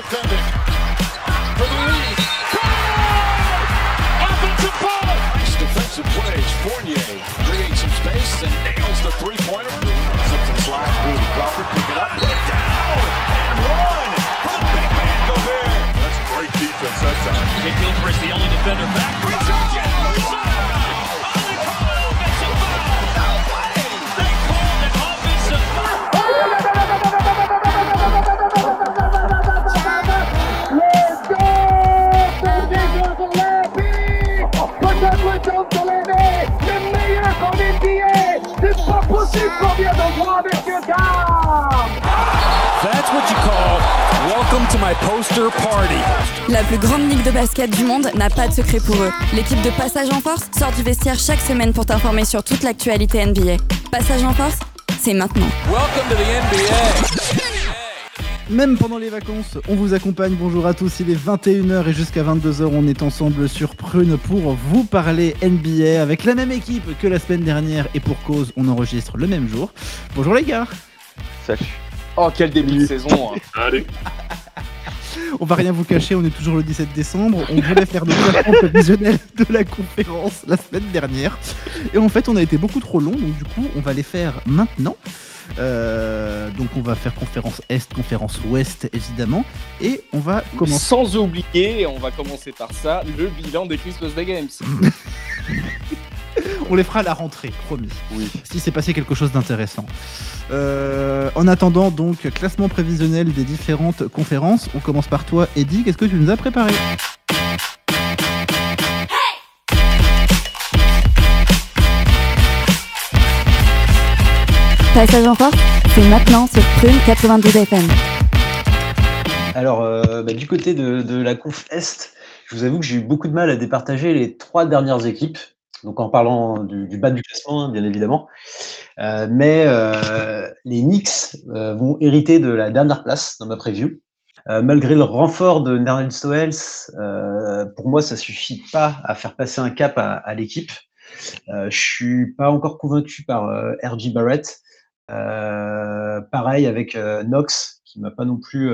defense. Secret pour eux. L'équipe de Passage en Force sort du vestiaire chaque semaine pour t'informer sur toute l'actualité NBA. Passage en Force, c'est maintenant. Welcome to the NBA. Même pendant les vacances, on vous accompagne. Bonjour à tous, il est 21h et jusqu'à 22h, on est ensemble sur Prune pour vous parler NBA avec la même équipe que la semaine dernière et pour cause, on enregistre le même jour. Bonjour les gars. Salut. Oh, quel début de saison hein. Allez. On va rien vous cacher, on est toujours le 17 décembre. On voulait faire le classement prévisionnel de la conférence la semaine dernière. Et en fait, on a été beaucoup trop long, donc du coup, on va les faire maintenant. Euh, donc on va faire conférence Est, conférence Ouest évidemment, et on va commencer. Sans oublier, on va commencer par ça, le bilan des Christmas Day Games. On les fera à la rentrée, promis. Oui. Si c'est passé quelque chose d'intéressant. Euh, en attendant donc classement prévisionnel des différentes conférences, on commence par toi, Eddie. Qu'est-ce que tu nous as préparé? Passage en Force, c'est maintenant sur Prune 92 FM. Alors, euh, bah, du côté de, de la conf Est, je vous avoue que j'ai eu beaucoup de mal à départager les trois dernières équipes. Donc, en parlant du, bas du classement, hein, bien évidemment. Euh, mais euh, les Knicks euh, vont hériter de la dernière place dans ma preview. Malgré le renfort de Nerlens euh, pour moi, ça suffit pas à faire passer un cap à, l'équipe. Je suis pas encore convaincu par RJ Barrett. Pareil avec Knox, qui m'a pas non plus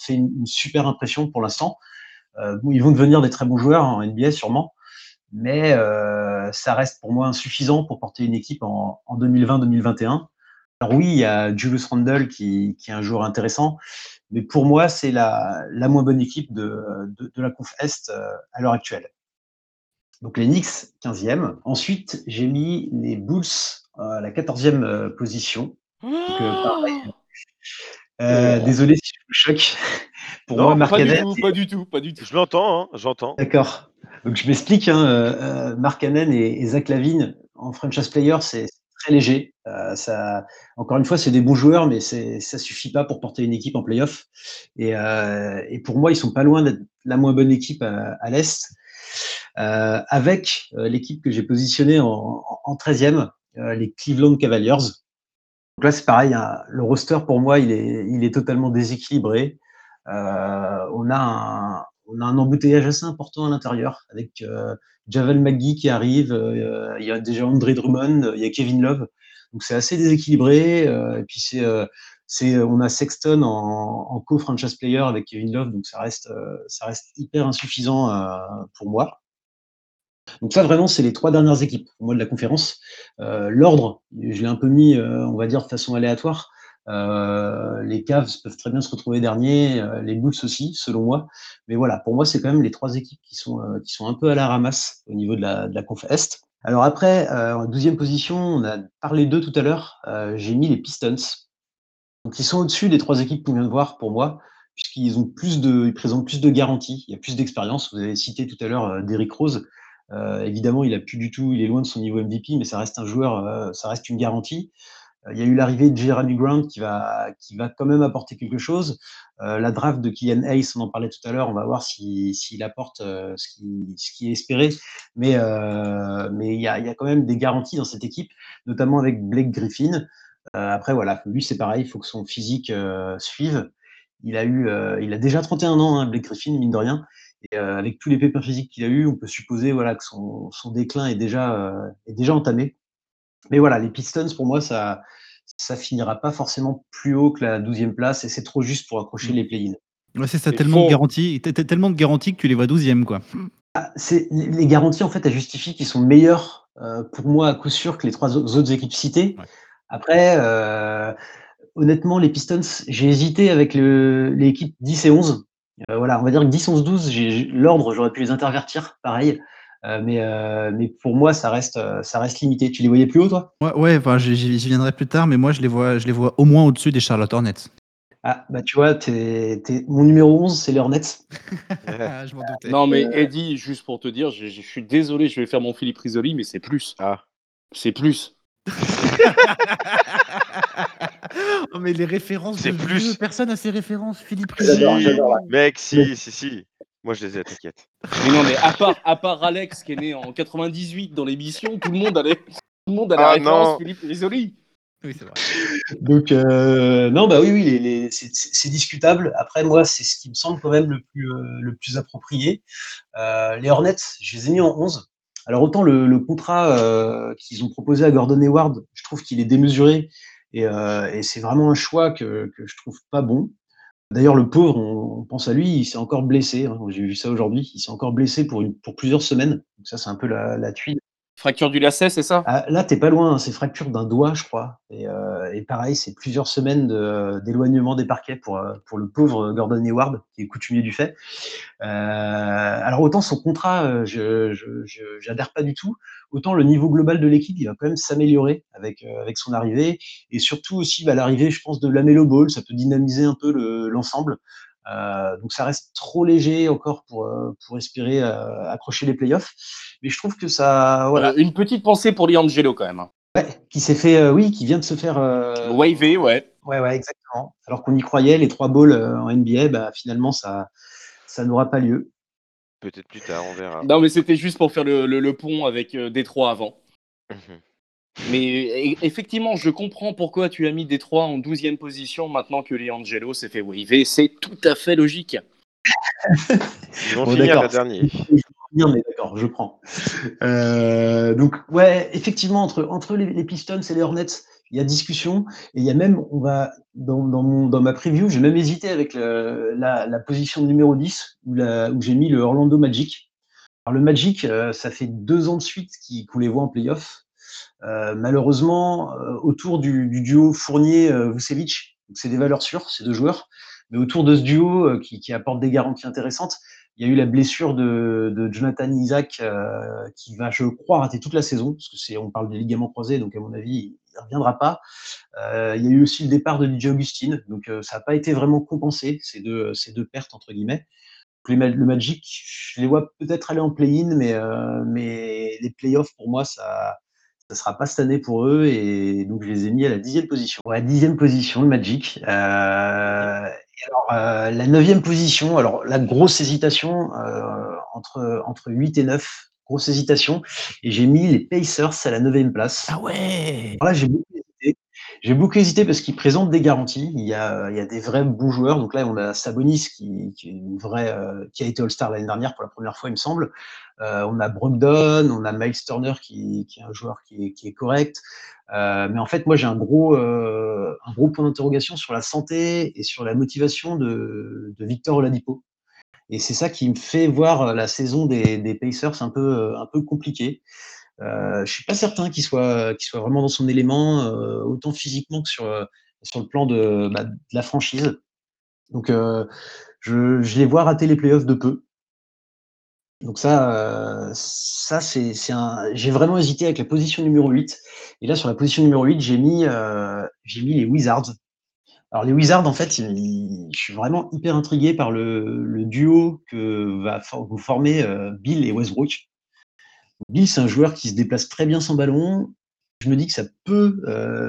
fait une, une super impression pour l'instant. Ils vont devenir des très bons joueurs en NBA sûrement, mais euh, ça reste pour moi insuffisant pour porter une équipe en, en 2020-2021. Alors oui, il y a Julius Randle qui, est un joueur intéressant, mais pour moi, c'est la, moins bonne équipe de, la conf Est euh, à l'heure actuelle. Donc les Knicks, 15e. Ensuite, j'ai mis les Bulls à la 14e euh, position. Euh, pareil. Euh, désolé si je vous choque. Pour Non, moi, Pas du tout, pas du tout, pas du tout. Je l'entends, hein, j'entends. D'accord. Donc je m'explique, hein, euh, euh, Mark Cannon et, et Zach Lavine en franchise player, c'est très léger. Euh, ça, encore une fois, c'est des bons joueurs, mais ça suffit pas pour porter une équipe en playoff. Et, euh, et pour moi, ils sont pas loin d'être la moins bonne équipe à, à l'est. Euh, avec euh, l'équipe que j'ai positionnée en, en, en 13e, euh, les Cleveland Cavaliers. Donc là, c'est pareil, hein, le roster pour moi, il est, il est totalement déséquilibré. Euh, on a un, embouteillage assez important à l'intérieur avec euh, Javel McGee qui arrive, euh, il y a déjà André Drummond, il y a Kevin Love. Donc c'est assez déséquilibré. euh, et puis c'est, c'est, on a Sexton en, en co-franchise player avec Kevin Love, donc ça reste, hyper insuffisant pour moi. Donc ça vraiment, c'est les trois dernières équipes pour moi de la conférence. Euh, L'ordre, je l'ai un peu mis, euh, on va dire de façon aléatoire. Euh, les Cavs peuvent très bien se retrouver derniers, les Bulls aussi, selon moi. Mais voilà, pour moi, c'est quand même les trois équipes qui sont, qui sont un peu à la ramasse au niveau de la, de la conf Est. Alors après, en douzième position, on a parlé d'eux tout à l'heure, j'ai mis les Pistons. Donc ils sont au-dessus des trois équipes qu'on vient de voir pour moi, puisqu'ils ont plus de, ils présentent plus de garanties, il y a plus d'expérience. Vous avez cité tout à l'heure Derrick Rose. Euh, évidemment, il a plus du tout, il est loin de son niveau MVP, mais ça reste un joueur, euh, ça reste une garantie. Euh, Il y a eu l'arrivée de Jeremy Grant qui va, qui va quand même apporter quelque chose. La draft de Kylian Hayes, on en parlait tout à l'heure, on va voir s'il si, s'il apporte ce, qui, ce qui est espéré. Mais, mais il, y a, il y a quand même des garanties dans cette équipe, notamment avec Blake Griffin. Après, voilà, lui, c'est pareil, il faut que son physique suive. Il a, eu, il a déjà 31 ans, hein, Blake Griffin, mine de rien. Et euh, avec tous les pépins physiques qu'il a eu, on peut supposer voilà, que son, son déclin est déjà, euh, est déjà entamé. Mais voilà, les Pistons, pour moi, ça ça finira pas forcément plus haut que la 12e place et c'est trop juste pour accrocher les play-ins. Ouais, c'est ça, tellement de garanties, tellement de garanties que tu les vois 12e, quoi. Ah, c'est les garanties en fait, elles justifient qu'ils sont meilleurs euh, pour moi à coup sûr que les trois au- autres équipes citées. Ouais. Après, euh, honnêtement, les Pistons, j'ai hésité avec le, les équipes 10 et 11. Euh, voilà, on va dire que 10, 11, 12, j'ai- j'ai- l'ordre, j'aurais pu les intervertir, pareil. Euh, mais, euh, mais pour moi, ça reste, ça reste limité. Tu les voyais plus haut, toi? Ouais, ouais enfin, j'y viendrai plus tard, mais moi, je les vois, je les vois au moins au-dessus des Charlotte Hornets. Ah, bah tu vois, t'es, t'es- mon numéro 11, c'est les Hornets. Ah, je m'en doutais. Non, mais Eddie, juste pour te dire, je, je suis désolé, je vais faire mon Philippe Risoli, mais c'est plus. Ah. C'est plus. Oh, mais les références, C'est plus. vieux, personne a ces références, Philippe j'adore. Mec, si, si, si. Moi, je les ai, t'inquiète. Mais non, mais à part, à part Alex qui est né en 98 dans l'émission, tout le monde allait. Tout le monde a la Ah, référence non. Philippe Risoli. Oui, c'est vrai. Donc, euh, non, bah oui, oui, les, les- c'est, discutable. Après, moi, c'est ce qui me semble quand même le plus, euh, le plus approprié. Euh, les Hornets, je les ai mis en 11. Alors, autant le, le contrat euh, qu'ils ont proposé à Gordon Hayward, je trouve qu'il est démesuré et, euh, et c'est vraiment un choix que, je trouve pas bon. D'ailleurs, le pauvre, on, pense à lui, il s'est encore blessé. hein. J'ai vu ça aujourd'hui. Il s'est encore blessé pour plusieurs semaines. Donc, ça, c'est un peu la, la tuile. Fracture du lacet, c'est ça? Ah, là, t'es pas loin, hein, c'est fracture d'un doigt, je crois. Et, euh, pareil, c'est plusieurs semaines d'éloignement des parquets pour, euh, pour le pauvre Gordon Hayward, qui est coutumier du fait. Euh, alors, autant son contrat, je j'adhère pas du tout, autant le niveau global de l'équipe, il va quand même s'améliorer avec, son arrivée. Et surtout aussi, bah, l'arrivée, je pense, de Lamelo Ball, ça peut dynamiser un peu le- l'ensemble. Euh, donc ça reste trop léger encore pour, euh, pour espérer euh, accrocher les playoffs. Mais je trouve que ça, voilà, Euh, Une petite pensée pour Liangelo quand même. hein. Ouais, qui s'est fait, euh, oui, qui vient de se faire. euh, Wavé, ouais. Ouais, ouais, exactement. Alors qu'on y croyait, les trois balls euh, en NBA, bah, finalement, ça, ça n'aura pas lieu. Peut-être plus tard, on verra. Non, mais c'était juste pour faire le, le- le pont avec euh, Détroit avant. Mais effectivement, je comprends pourquoi tu as mis Détroit en 12e position maintenant que Liangelo s'est fait waver. C'est tout à fait logique. Ils vont Bon, finir d'accord. la dernière. Bien, mais d'accord, je prends. Euh, donc, ouais, effectivement, entre, entre les, les Pistons et les Hornets, il y a discussion. Et il y a même, on va, dans, dans, mon, dans ma preview, j'ai même hésité avec le- la, la position numéro 10, où, la- où j'ai mis le Orlando Magic. Alors, le Magic, euh, ça fait deux ans de suite qui- qu'on les voit en playoff. Euh, malheureusement, euh, autour du, du duo Fournier-Vucevic, c'est des valeurs sûres, ces deux joueurs, mais autour de ce duo euh, qui, apporte des garanties intéressantes, il y a eu la blessure de, Jonathan Isaac qui va, je crois, rater toute la saison, parce que c'est, on parle des ligaments croisés, donc à mon avis, il ne reviendra pas. Il y a eu aussi le départ de DJ Augustine, donc ça n'a pas été vraiment compensé, ces deux, pertes, entre guillemets. Le Magic, je les vois peut-être aller en play-in, mais, mais les playoffs, pour moi, ça ne sera pas cette année pour eux, et donc je les ai mis à la dixième position. Ouais, dixième position, le Magic. Euh, et alors, euh, la neuvième position, alors la grosse hésitation euh, entre, entre 8 et 9, grosse hésitation, et j'ai mis les Pacers à la neuvième place. Ah ouais Alors là, j'ai beaucoup hésité. J'ai beaucoup hésité parce qu'ils présentent des garanties. Il y, a, il y a des vrais bons joueurs. Donc là, on a Sabonis qui, qui est une vraie, euh, qui a été All-Star l'année dernière pour la première fois, il me semble. Euh, on a Brogdon, on a Miles Turner qui, est un joueur qui est, correct. Euh, mais en fait, moi, j'ai un gros, euh, un gros point d'interrogation sur la santé et sur la motivation de, Victor Oladipo. Et c'est ça qui me fait voir la saison des, Pacers un peu, compliquée. Je suis pas certain qu'il soit, vraiment dans son élément, autant physiquement que sur, le plan de, bah, de la franchise. Donc, je, je les vois rater les playoffs de peu. Donc ça, euh, ça c'est, un. J'ai vraiment hésité avec la position numéro 8. Et là, sur la position numéro 8, j'ai mis, euh, mis les Wizards. Alors les Wizards, en fait, je suis vraiment hyper intrigué par le, duo que va vous former euh, Bill et Westbrook. Bill, c'est un joueur qui se déplace très bien sans ballon. Je me dis que ça peut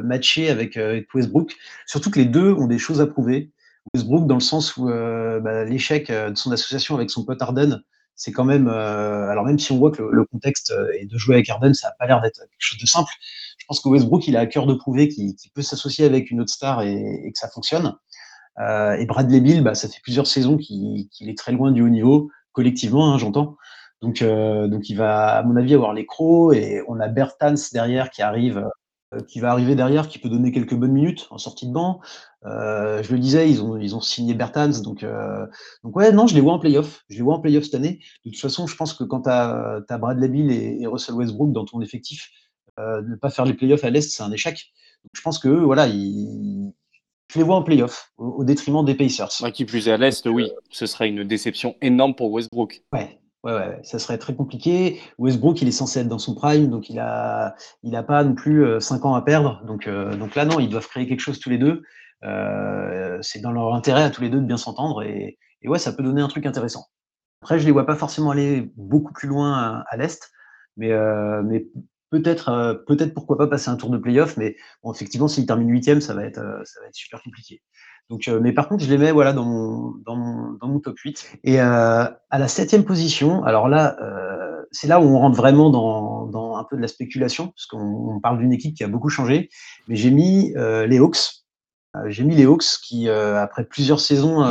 matcher avec, Westbrook, surtout que les deux ont des choses à prouver. Westbrook, dans le sens où bah, l'échec de son association avec son pote Harden, c'est quand même. euh, alors, même si on voit que le, contexte euh, est de jouer avec Harden, ça n'a pas l'air d'être quelque chose de simple. Je pense que Westbrook, il a à cœur de prouver qu'il peut s'associer avec une autre star et, et que ça fonctionne. Euh, et Bradley Bill, bah, ça fait plusieurs saisons qu'il est très loin du haut niveau, collectivement, hein, j'entends. Donc, euh, donc, il va, à mon avis, avoir les crocs. Et on a Bertans derrière qui arrive, qui va arriver derrière, qui peut donner quelques bonnes minutes en sortie de banc. je le disais, ils ont, ils ont signé Bertans, donc, donc ouais, non, je les vois en playoff. Je les vois en playoff cette année. De toute façon, je pense que quand tu as, as, Bradley Bill et, et, Russell Westbrook dans ton effectif, ne pas faire les playoffs à l'Est, c'est un échec. Donc, je pense que voilà, ils, je les vois en playoff, au, au détriment des Pacers. Ouais, qui plus est à l'Est, oui, ce serait une déception énorme pour Westbrook. Ouais, Ouais, ouais, ça serait très compliqué. Westbrook, il est censé être dans son prime, donc il a, il a pas non plus 5 ans à perdre. Donc, euh, donc là, non, ils doivent créer quelque chose tous les deux. Euh, c'est dans leur intérêt à tous les deux de bien s'entendre et, et, ouais, ça peut donner un truc intéressant. Après, je les vois pas forcément aller beaucoup plus loin à, l'est, euh, mais peut-être, peut-être pourquoi pas passer un tour de playoff. Mais bon, effectivement, s'ils terminent huitième, ça va être, ça va être super compliqué. Donc, euh, mais par contre, je les mets voilà, dans, mon, dans, mon, dans mon top 8. Et euh, à la septième position, alors là, euh, c'est là où on rentre vraiment dans, dans, un peu de la spéculation, parce qu'on parle d'une équipe qui a beaucoup changé. Mais j'ai mis euh, les Hawks. Euh, j'ai mis les Hawks qui, euh, après plusieurs saisons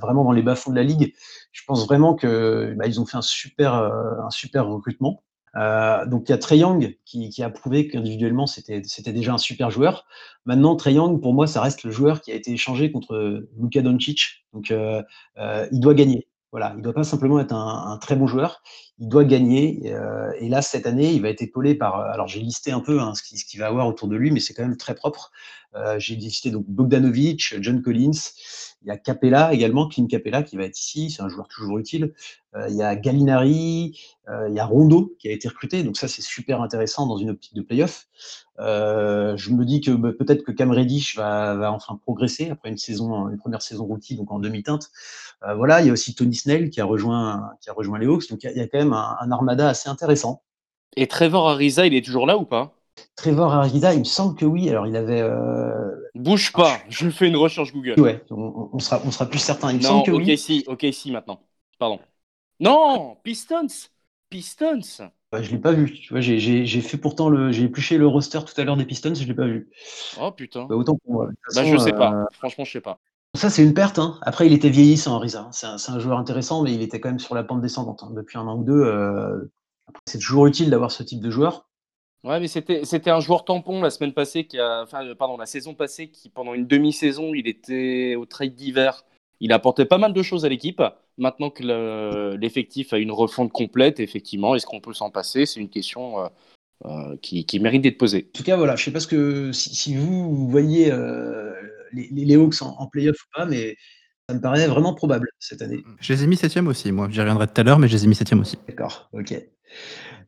vraiment dans les bas-fonds de la ligue, je pense vraiment que bah, ont fait un super, un super recrutement. Euh, donc il y a Trey Young qui, qui a prouvé qu'individuellement c'était déjà un super joueur. Maintenant Trey Young pour moi ça reste le joueur qui a été échangé contre Luka Doncic. Donc euh, euh, il doit gagner. Voilà, il doit pas simplement être un, très bon joueur, il doit gagner. Et là cette année il va être épaulé par. Alors j'ai listé un peu hein, ce qu'il qui va avoir autour de lui, mais c'est quand même très propre. J'ai listé donc Bogdanovic, John Collins. Il y a Capella également, Clint Capella qui va être ici, c'est un joueur toujours utile. Euh, il y a Gallinari, euh, il y a Rondo qui a été recruté, donc ça c'est super intéressant dans une optique de playoff. Euh, je me dis que bah, peut-être que Cam Reddish va, enfin progresser après une saison, une première saison rookie, donc en demi-teinte. Voilà, il y a aussi Tony Snell qui a rejoint, les Hawks, donc il y a, il y a quand même un, un, armada assez intéressant. Et Trevor Ariza, il est toujours là ou pas? Trevor Ariza, il me semble que oui. Alors il avait. Euh... Bouge pas, je fais une recherche Google. Ouais, on, on, sera, on sera plus certain. Il me non, semble que ok, oui. si, ok, si maintenant. Pardon. Non, Pistons, Pistons. Ouais, je l'ai pas vu. Tu vois, j'ai fait pourtant le, j'ai épluché le roster tout à l'heure des Pistons, je l'ai pas vu. Oh putain. Bah, autant pour moi. Bah, façon, je sais pas. Euh... Franchement, je sais pas. Ça, c'est une perte. Hein. Après, il était vieillissant, Risa. C'est un, un, joueur intéressant, mais il était quand même sur la pente descendante hein. depuis un an ou deux. Euh... C'est toujours utile d'avoir ce type de joueur. Ouais, mais c'était un joueur tampon la semaine passée, qui a, enfin, pardon, la saison passée, qui pendant une demi-saison, il était au trade d'hiver. Il apportait pas mal de choses à l'équipe. Maintenant que l'effectif a une refonte complète, effectivement, est-ce qu'on peut s'en passer? C'est une question euh, euh, qui, qui, mérite d'être posée. En tout cas, voilà, je sais pas ce que si, si vous, vous, voyez euh, les, les, Hawks en, en playoff ou pas, mais ça me paraît vraiment probable cette année. Je les ai mis septième aussi, moi. J'y reviendrai tout à l'heure, mais je les ai mis septième aussi. D'accord, ok.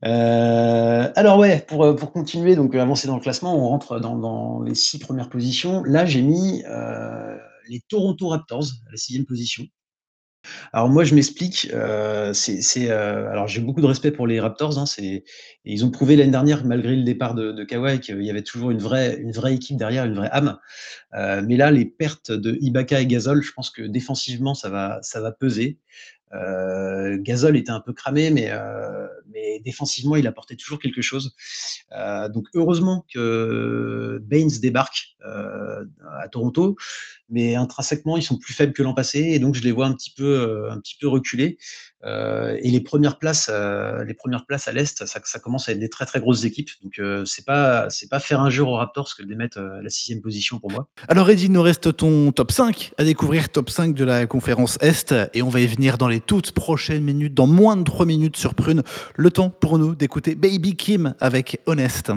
Euh, alors ouais, pour, pour continuer, donc avancer dans le classement, on rentre dans, les six premières positions. Là, j'ai mis euh, les Toronto Raptors à la sixième position. Alors moi, je m'explique. Euh, c'est, euh, alors j'ai beaucoup de respect pour les Raptors. Hein, c'est, ils ont prouvé l'année dernière, malgré le départ de, de Kawhi, qu'il y avait toujours une vraie, une vraie équipe derrière, une vraie âme. Euh, mais là, les pertes de Ibaka et Gasol, je pense que défensivement, ça va, ça va peser. Euh, était un peu cramé, mais, euh, défensivement, il apportait toujours quelque chose. Euh, donc heureusement que Baines débarque euh, à Toronto, mais intrinsèquement, ils sont plus faibles que l'an passé, et donc je les vois un petit peu, un petit peu reculer. et les premières places, les premières places à l'est, ça, commence à être des très très grosses équipes. Donc c'est pas, c'est pas faire un jeu aux Raptors que de les mettre à la sixième position pour moi. Alors Eddie, nous reste ton top 5 à découvrir, top 5 de la conférence Est, et on va y venir dans les toutes prochaines minutes, dans moins de 3 minutes sur Prune. Le temps pour nous d'écouter Baby Kim avec Honest.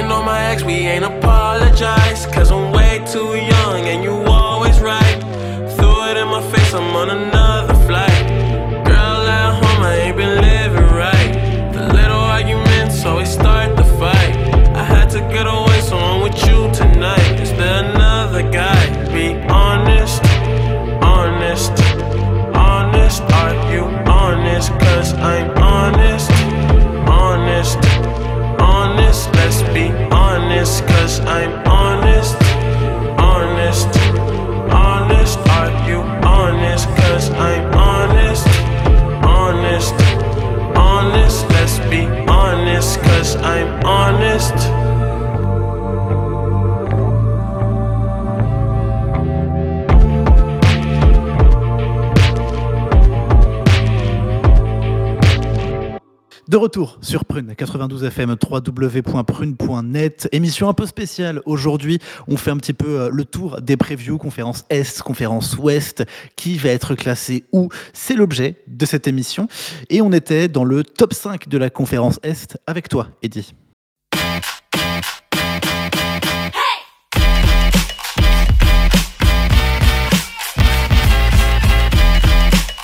On my ex, we ain't apologize. Cause I'm way too young retour sur Prune 92 FM, www.prune.net. Émission un peu spéciale. Aujourd'hui, on fait un petit peu euh, le tour des previews, conférence Est, conférence Ouest, qui va être classé où? C'est l'objet de cette émission. Et on était dans le top 5 de la conférence Est avec toi, Eddy.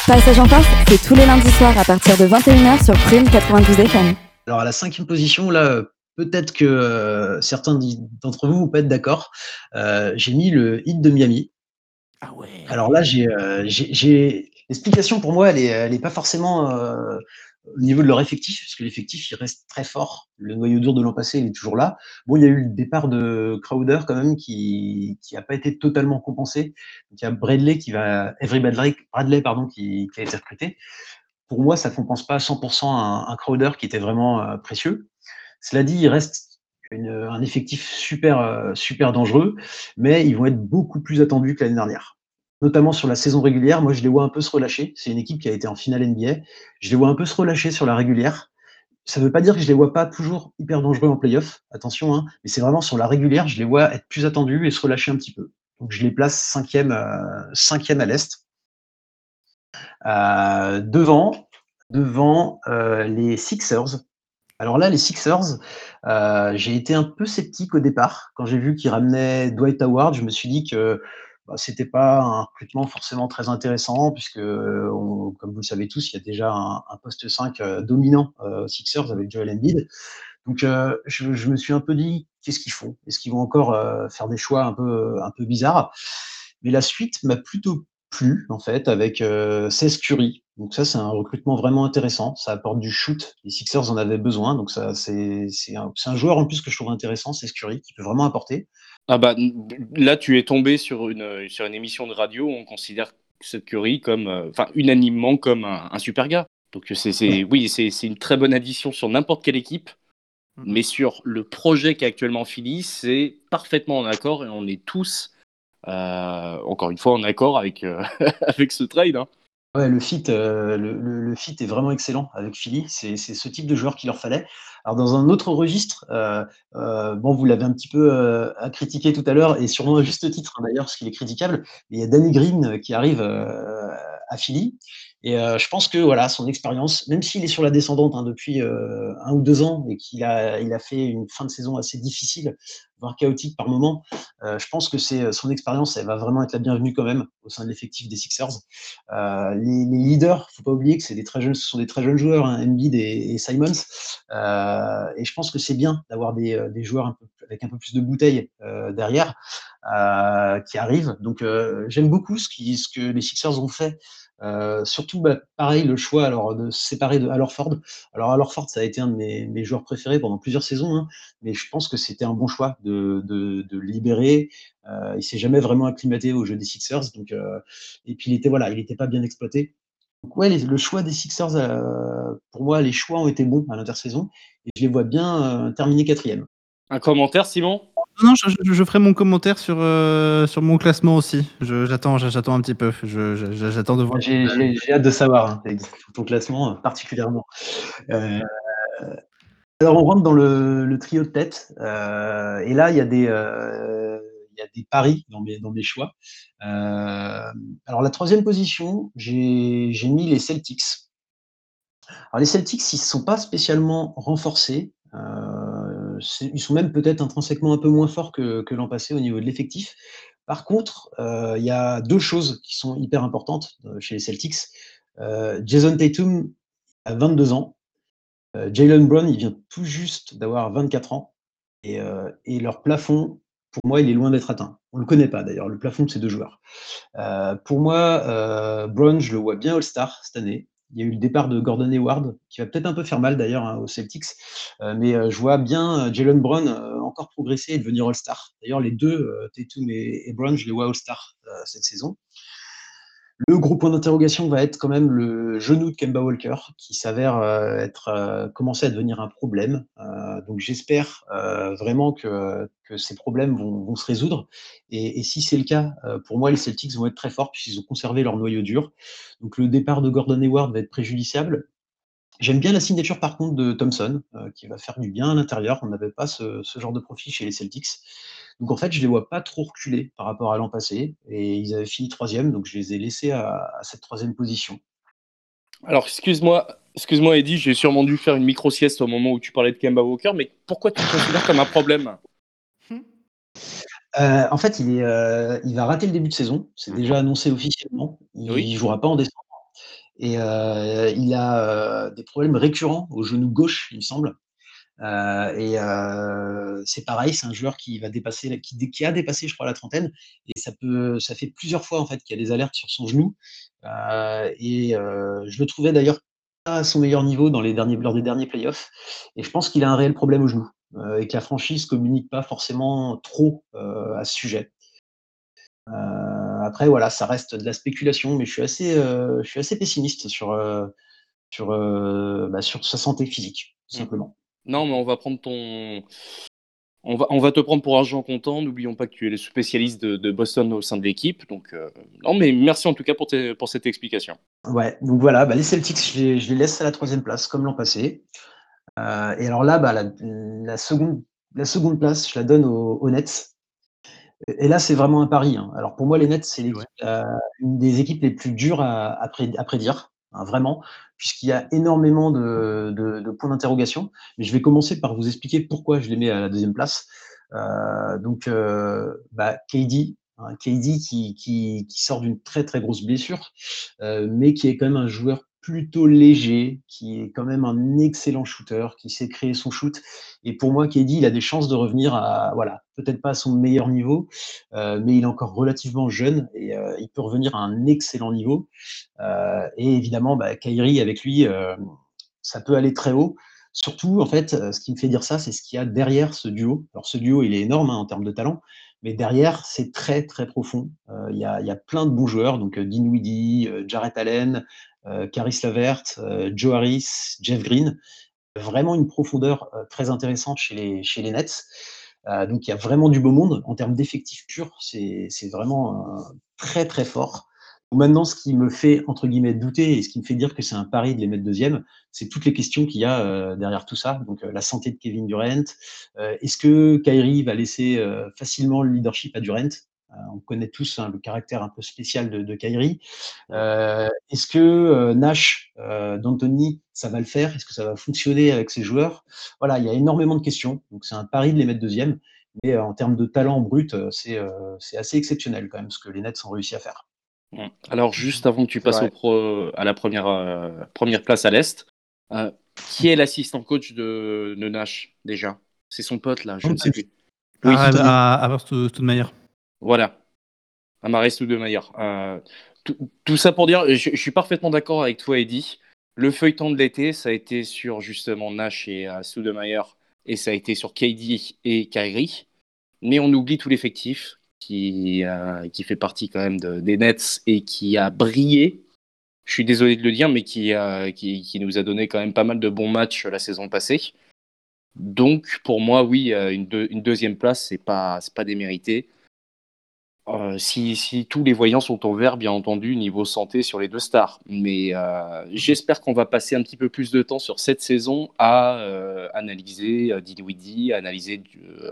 Passage en force, c'est tous les lundis soirs à partir de 21h sur Prune 92 FM. Alors à la cinquième position, là, peut-être que euh, certains d'entre vous vont pas être d'accord. Euh, j'ai mis le hit de Miami. Ah ouais. Alors là, j'ai, euh, j'ai- j'ai- l'explication pour moi, elle est, elle est pas forcément euh, au niveau de leur effectif, parce que l'effectif il reste très fort. Le noyau dur de l'an passé, il est toujours là. Bon, il y a eu le départ de Crowder quand même qui qui a pas été totalement compensé. Il y a Bradley qui va, Avery Bradley, Bradley pardon, qui, qui a été recruté. Pour moi, ça compense pas à 100% un, un Crowder qui était vraiment euh, précieux. Cela dit, il reste une- un effectif super, euh, super dangereux, mais ils vont être beaucoup plus attendus que l'année dernière. Notamment sur la saison régulière, moi je les vois un peu se relâcher. C'est une équipe qui a été en finale NBA. Je les vois un peu se relâcher sur la régulière. Ça ne veut pas dire que je les vois pas toujours hyper dangereux en playoff, attention, hein, mais c'est vraiment sur la régulière, je les vois être plus attendus et se relâcher un petit peu. Donc je les place cinquième, euh, cinquième à l'Est. Euh, devant, devant euh, les Sixers. Alors là, les Sixers, j'ai été un peu sceptique au départ. Quand j'ai vu qu'ils ramenaient Dwight Howard, je me suis dit que bah, c'était pas un recrutement forcément très intéressant, puisque, on- comme vous le savez tous, il y a déjà un, poste 5 euh, dominant euh, aux Sixers avec Joel Embiid. Donc, euh, je, me suis un peu dit, qu'est-ce qu'ils font? Est-ce qu'ils vont encore euh, faire des choix un peu, un peu bizarres? Mais la suite m'a plutôt plu, en fait, avec euh, 16 Curry. Donc ça, c'est un recrutement vraiment intéressant. Ça apporte du shoot. Les Sixers en avaient besoin. Donc ça, c'est un, un joueur en plus que je trouve intéressant, 16 Curry, qui peut vraiment apporter. Ah bah là, tu es tombé sur une, sur une émission de radio où on considère cette Curry comme, euh, enfin, unanimement comme un, un super gars. Donc c'est, c'est, oui, c'est, une très bonne addition sur n'importe quelle équipe, mais sur le projet qui est actuellement Philly, c'est parfaitement en accord et on est tous, euh, encore une fois, en accord avec, euh, avec ce trade. hein. Ouais, le fit, euh, le, fit est vraiment excellent avec Philly. C'est c'est ce type de joueur qu'il leur fallait. Alors dans un autre registre, euh, euh, bon, vous l'avez un petit peu à critiquer tout à l'heure, et sûrement à juste titre hein, d'ailleurs, parce qu'il est critiquable. Il y a Danny Green qui arrive à Philly, et euh, je pense que voilà, son expérience, même s'il est sur la descendante hein, depuis euh, un ou deux ans et qu'il a, il a fait une fin de saison assez difficile, voire chaotique par moment, euh, je pense que c'est son expérience, elle va vraiment être la bienvenue quand même au sein de l'effectif des Sixers. Les, les leaders, faut pas oublier que c'est des très jeunes, ce sont des très jeunes joueurs, hein, Embiid et, Simons. Et je pense que c'est bien d'avoir des, des joueurs un peu, avec un peu plus de bouteilles euh, derrière euh, qui arrivent. Donc euh, j'aime beaucoup ce, que les Sixers ont fait surtout, bah, pareil, le choix alors de se séparer de Alorford. Alors Alorford, ça a été un de mes, joueurs préférés pendant plusieurs saisons, hein, mais je pense que c'était un bon choix de, libérer. Euh, il s'est jamais vraiment acclimaté au jeu des Sixers, donc et puis il était voilà, il n'était pas bien exploité. Donc ouais, le choix des Sixers, pour moi, les choix ont été bons à l'intersaison et je les vois bien terminer quatrième. Un commentaire, Simon? Non, je, je- je ferai mon commentaire sur, euh, sur mon classement aussi. Je- J'attends j'attends un petit peu. Je- je- J'attends de voir. J'ai j'ai- j'ai hâte de savoir hein, ton classement euh, particulièrement. Euh, alors on rentre dans le, le trio de tête euh, et là il y a des euh, il y a des paris dans mes dans mes choix. Euh, alors la troisième position j'ai j'ai mis les Celtics. Alors les Celtics ils ne sont pas spécialement renforcés. Euh, ils sont même peut-être intrinsèquement un peu moins forts que, l'an passé au niveau de l'effectif. Par contre, euh, il y a deux choses qui sont hyper importantes euh, chez les Celtics. Euh, Jason Tatum a 22 ans. Jalen Brown, il vient tout juste d'avoir 24 ans. Et, leur plafond, pour moi, il est loin d'être atteint. On ne le connaît pas d'ailleurs, le plafond de ces deux joueurs. Pour moi, Brown, je le vois bien All-Star cette année. Il y a eu le départ de Gordon Hayward, qui va peut-être un peu faire mal d'ailleurs hein, aux Celtics. Euh, mais euh, je vois bien euh, Jalen Brown encore progresser et devenir All-Star. D'ailleurs, les deux, Tatum et, et Brown, je les vois All-Star cette saison. Le gros point d'interrogation va être quand même le genou de Kemba Walker, qui s'avère euh, être euh, commencer à devenir un problème. Euh, donc j'espère vraiment que, que ces problèmes vont, se résoudre. Et, et si c'est le cas, pour moi, les Celtics vont être très forts puisqu'ils ont conservé leur noyau dur. Donc le départ de Gordon Hayward va être préjudiciable. J'aime bien la signature par contre de Thompson, euh, qui va faire du bien à l'intérieur. On n'avait pas ce, ce genre de profil chez les Celtics. Donc en fait, je les vois pas trop reculer par rapport à l'an passé. Et ils avaient fini troisième, donc je les ai laissés à, à cette troisième position. Alors, excuse-moi, excuse-moi, Eddie, j'ai sûrement dû faire une micro-sieste au moment où tu parlais de Kemba Walker, mais pourquoi tu le considères comme un problème? Euh, en fait, il, est, euh, il va rater le début de saison. C'est déjà annoncé officiellement. Il Oui. jouera pas en décembre. Et euh, il a euh, des problèmes récurrents au genou gauche, il me semble. Euh, et c'est pareil, c'est un joueur qui va dépasser, qui, a dépassé, je crois, la trentaine. Et ça peut, ça fait plusieurs fois en fait qu'il y a des alertes sur son genou. Et je le trouvais d'ailleurs pas à son meilleur niveau dans les derniers, lors des derniers playoffs. Et je pense qu'il a un réel problème au genou et que la franchise communique pas forcément trop à ce sujet. Après, voilà, ça reste de la spéculation, mais je suis assez, euh, je suis assez pessimiste sur, euh, sur, euh, bah, sur sa santé physique, tout Mm. simplement. Non, mais on va prendre ton. On va, on va te prendre pour argent comptant. N'oublions pas que tu es le spécialiste de, de Boston au sein de l'équipe. Donc, euh, non, mais merci en tout cas pour, tes- pour cette explication. Ouais, donc voilà, bah, les Celtics, je les, je les laisse à la troisième place, comme l'an passé. Euh, et alors là, bah, la, la seconde, la seconde place, je la donne aux, aux Nets. Et là, c'est vraiment un pari. hein. Alors pour moi, les Nets, c'est euh, une des équipes les plus dures à, à, pré- à prédire, hein, vraiment, puisqu'il y a énormément de, de- de points d'interrogation. Mais je vais commencer par vous expliquer pourquoi je les mets à la deuxième place. Euh, donc, euh, bah, KD, hein, KD qui, qui, qui sort d'une très très grosse blessure, mais qui est quand même un joueur plutôt léger, qui est quand même un excellent shooter, qui sait créer son shoot. Et pour moi, KD, il a des chances de revenir à, voilà, peut-être pas à son meilleur niveau, euh, mais il est encore relativement jeune et euh, il peut revenir à un excellent niveau. Euh, et évidemment, bah, Kyrie avec lui, euh, ça peut aller très haut. Surtout, en fait, euh, ce qui me fait dire ça, c'est ce qu'il y a derrière ce duo. Alors, ce duo, il est énorme hein, en termes de talent, mais derrière, c'est très, très profond. Euh, Il y, a, il y a plein de bons joueurs, donc euh, Dinwiddie, euh, Jarrett Allen, euh, Caris Lavert, euh, Joe Harris, Jeff Green. Vraiment une profondeur euh, très intéressante chez les, Nets. Euh, donc, il y a vraiment du beau monde. En termes d'effectifs purs, c'est vraiment euh, très, très fort. Maintenant, ce qui me fait, entre guillemets, douter et ce qui me fait dire que c'est un pari de les mettre deuxième, c'est toutes les questions qu'il y a euh, derrière tout ça. Donc, euh, la santé de Kevin Durant. Euh, Est-ce que Kyrie va laisser euh, facilement le leadership à Durant? Euh, On connaît tous hein, le caractère un peu spécial de, de Kyrie. Euh, Est-ce que euh, Nash, euh, d'Anthony, ça va le faire? Est-ce que ça va fonctionner avec ses joueurs? Voilà, il y a énormément de questions. Donc, c'est un pari de les mettre deuxième. Mais euh, en termes de talent brut, euh, c'est euh, c'est assez exceptionnel quand même ce que les Nets ont réussi à faire. Alors, juste avant que tu passes au pro, à la première, euh, première place à l'Est, euh, qui est l'assistant coach de, de Nash déjà? C'est son pote là, je ne sais plus. Oui, Ah, à à, à, à toute, toute manière. Voilà. Amaris ou de Maillard. Euh, tout, ça pour dire, je, suis parfaitement d'accord avec toi, Eddie. Le feuilleton de l'été, ça a été sur justement Nash et euh, et ça a été sur KD et Kyrie. Mais on oublie tout l'effectif qui, euh, qui fait partie quand même de- des Nets et qui a brillé. Je suis désolé de le dire, mais qui, a- qui, nous a donné quand même pas mal de bons matchs la saison passée. Donc, pour moi, oui, euh, une, deux- une deuxième place, c'est pas, pas démérité. Euh, si, tous les voyants sont au vert, bien entendu, niveau santé sur les deux stars. Mais euh, j'espère qu'on va passer un petit peu plus de temps sur cette saison à euh, analyser euh, Dinwiddie, à analyser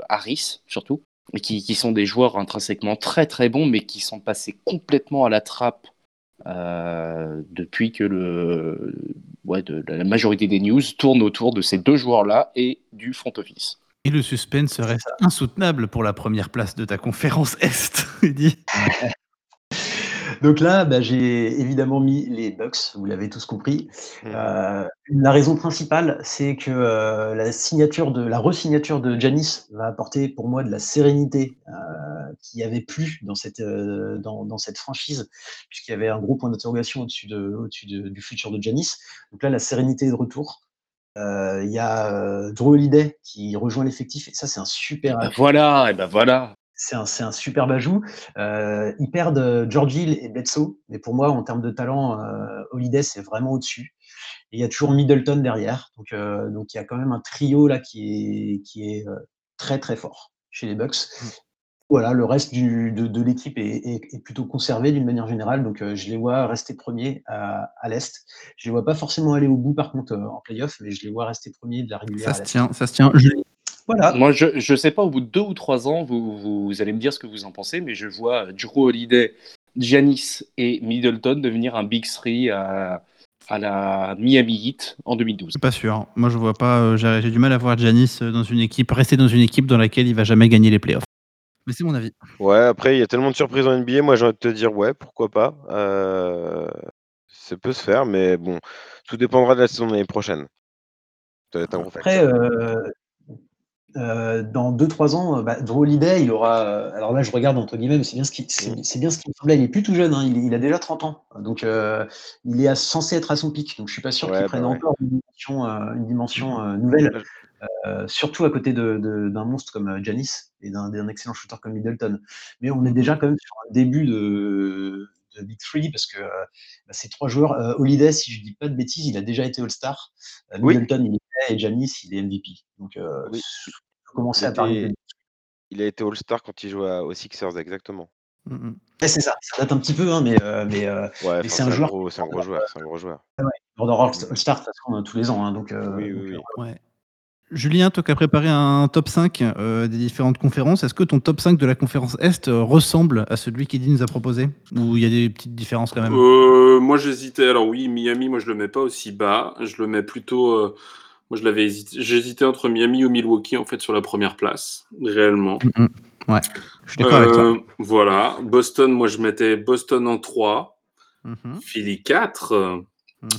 Harris surtout, qui, sont des joueurs intrinsèquement très très bons, mais qui sont passés complètement à la trappe depuis que la majorité des news tournent autour de ces deux joueurs-là et du front office. Et le suspense reste insoutenable pour la première place de ta conférence Est, Eddy. Donc là, bah, j'ai évidemment mis les Bucks, vous l'avez tous compris. Euh, la raison principale, c'est que euh, la signature de la resignature de Janis va apporter pour moi de la sérénité euh, qu'il n'y avait plus dans cette, euh, dans, cette franchise, puisqu'il y avait un gros point d'interrogation au-dessus de, de- du futur de Janis. Donc là, la sérénité est de retour. Euh, Il y a euh, Drew Holiday qui rejoint l'effectif, et ça, c'est un super Ben voilà, et ben voilà. c'est un, un superbe ajout. Euh, ils perdent George Hill et Bledsoe, mais pour moi, en termes de talent, Holiday, c'est vraiment au-dessus. Et il y a toujours Middleton derrière. Donc, euh, donc il y a quand même un trio là qui est, qui est euh, très très fort chez les Bucks. Voilà, le reste du, de, de l'équipe est, est- est plutôt conservé d'une manière générale. Donc, euh, je les vois rester premiers à, à l'Est. Je les vois pas forcément aller au bout, par contre, euh, en playoff, mais je les vois rester premiers de la régulière Ça se tient, ça se tient. Julie. Voilà. Moi, je ne sais pas, au bout de deux ou trois ans, vous, vous allez me dire ce que vous en pensez, mais je vois Drew Holiday, Giannis et Middleton devenir un Big Three à, à la Miami Heat en 2012. Je suis pas sûr. Moi, je vois pas. euh, J'ai du mal à voir Janis dans une équipe, rester dans une équipe dans laquelle il va jamais gagner les playoffs. Mais c'est mon avis. Ouais, après, il y a tellement de surprises en NBA. Moi, j'ai envie de te dire, ouais, pourquoi pas. Euh, Ça peut se faire, mais bon, tout dépendra de la saison de l'année prochaine. Ça va être un gros Après, facteur. euh, euh, dans 2-3 ans, bah, Drew Holiday, il aura. euh, alors là, je regarde entre guillemets, mais c'est bien ce qui, c'est, c'est bien ce qui me semblait. Il est plus tout jeune, hein, il, il a déjà 30 ans. Donc, euh, il est à- censé être à son pic. Donc, je suis pas sûr Ouais, qu'il bah prenne ouais. encore une dimension, euh, une dimension euh, nouvelle, euh, surtout à côté de, de- d'un monstre comme euh, Giannis et d'un, excellent shooter comme Middleton. Mais on est déjà quand même sur un début de, de Big Three parce que euh, bah, ces trois joueurs, euh, Holiday, si je dis pas de bêtises, il a déjà été All-Star. Euh, Oui. Middleton, il est et Giannis, il est MVP. Donc, euh, Oui. on peut commencer Il à parler était- de Il a été All-Star quand il jouait aux Sixers, exactement. Mm, mm. Ouais, c'est ça, ça date un petit peu, hein, mais, mais Ouais, Mais enfin, c'est un un, joueur gros, c'est un gros joueur. C'est un gros joueur. Border All- All-Star, de toute façon, tous les ans. hein, donc, euh, Oui, donc, oui, oui. euh, Ouais. Julien, toi qui as préparé un top 5 euh, des différentes conférences, est-ce que ton top 5 de la conférence Est euh, ressemble à celui qu'Eddie nous a proposé? Ou il y a des petites différences quand même? Euh, moi, j'hésitais. Alors oui, Miami, moi, je le mets pas aussi bas. Je le mets plutôt. moi, je l'avais hésité. J'hésitais entre Miami ou Milwaukee, en fait, sur la première place, réellement. Mm. Ouais, je suis d'accord avec toi. Voilà. Boston, moi, je mettais Boston en 3, Mhm, Philly 4,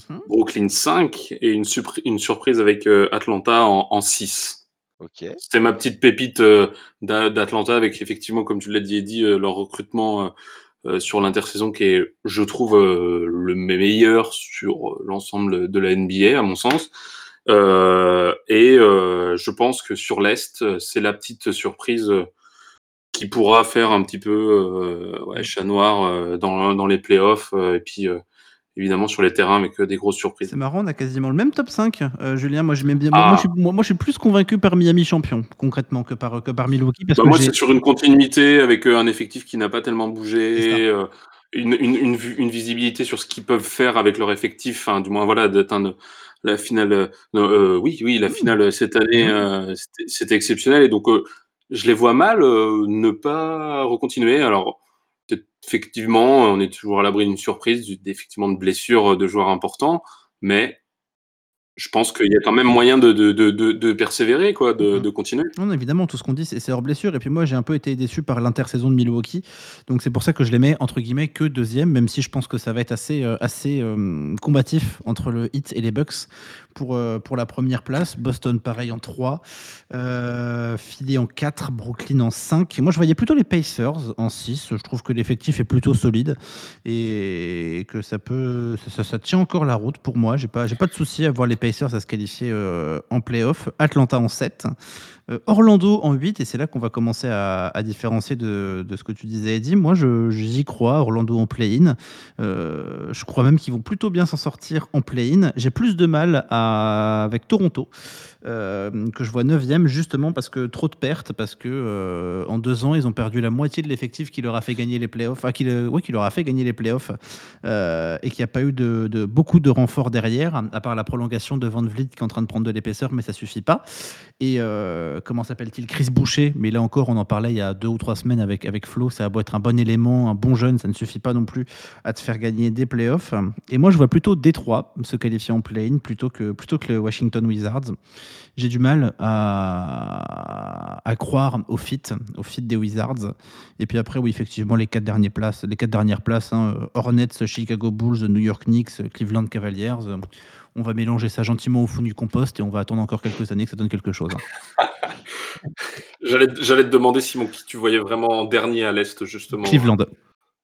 mhm. Brooklyn 5 et une, surpri- une surprise avec euh, Atlanta en, en 6. Ok. C'était ma petite pépite euh, d'A- d'Atlanta avec effectivement, comme tu l'as dit, Eddie, euh, leur recrutement euh, euh, sur l'intersaison qui est, je trouve, euh, le meilleur sur l'ensemble de la NBA, à mon sens. Euh, et euh, je pense que sur l'Est, c'est la petite surprise qui pourra faire un petit peu euh, ouais, chat noir euh, dans, dans les playoffs euh, et puis euh, évidemment sur les terrains avec des grosses surprises. C'est marrant, on a quasiment le même top 5. Euh, Julien, moi, bien. Ah. Moi, je suis, moi, moi, je suis plus convaincu par Miami champion, concrètement, que par, que par Milwaukee. Parce Bah, que moi, c'est sur une continuité avec euh, un effectif qui n'a pas tellement bougé, euh, une, une, une, vue- une visibilité sur ce qu'ils peuvent faire avec leur effectif, du moins voilà, d'atteindre la finale. euh, euh, oui, oui, la finale cette année, euh, c'était exceptionnel. Et donc, je les vois mal ne pas recontinuer. Alors, effectivement, on est toujours à l'abri d'une surprise, effectivement de blessures de joueurs importants, mais je pense qu'il y a quand même moyen de, de, de, de persévérer, quoi, de, de continuer. Non, évidemment, tout ce qu'on dit, c'est hors blessure. Et puis moi, j'ai un peu été déçu par l'intersaison de Milwaukee. Donc c'est pour ça que je les mets, entre guillemets, que deuxième, même si je pense que ça va être assez, euh, assez euh, combatif entre le Heat et les Bucks pour, euh, pour la première place. Boston, pareil, en 3. Philly en 4. Brooklyn en 5. Moi, je voyais plutôt les Pacers en 6. Je trouve que l'effectif est plutôt solide et que ça peut ça, ça tient encore la route pour moi. J'ai pas, pas de souci à voir les Pacers Pacers à se qualifier euh, en playoff, Atlanta en 7, euh, Orlando en 8, et c'est là qu'on va commencer à, différencier de, ce que tu disais, Eddie. Moi, j'y crois, Orlando en play-in. Euh, je crois même qu'ils vont plutôt bien s'en sortir en play-in. J'ai plus de mal avec Toronto. Euh, que je vois 9 justement parce que trop de pertes, parce que en deux ans, ils ont perdu la moitié de l'effectif qui leur a fait gagner les playoffs, enfin, qui, leur a fait gagner les playoffs, et qu'il n'y a pas eu de, beaucoup de renforts derrière, à part la prolongation de Van Vliet qui est en train de prendre de l'épaisseur, mais ça suffit pas. Et comment s'appelle-t-il Chris Boucher, mais là encore, on en parlait il y a deux ou trois semaines avec, avec Flo, ça a beau être un bon élément, un bon jeune, ça ne suffit pas non plus à te faire gagner des playoffs. Et moi, je vois plutôt Détroit se qualifier en play-in plutôt que, plutôt que le Washington Wizards j'ai du mal à, à, croire au fit, au fit des Wizards. Et puis après, oui, effectivement, les quatre dernières places, les quatre dernières places, hein, Hornets, Chicago Bulls, New York Knicks, Cleveland Cavaliers. On va mélanger ça gentiment au fond du compost et on va attendre encore quelques années que ça donne quelque chose. Hein. J'allais te demander, Simon, qui tu voyais vraiment en dernier à l'Est, justement. Cleveland.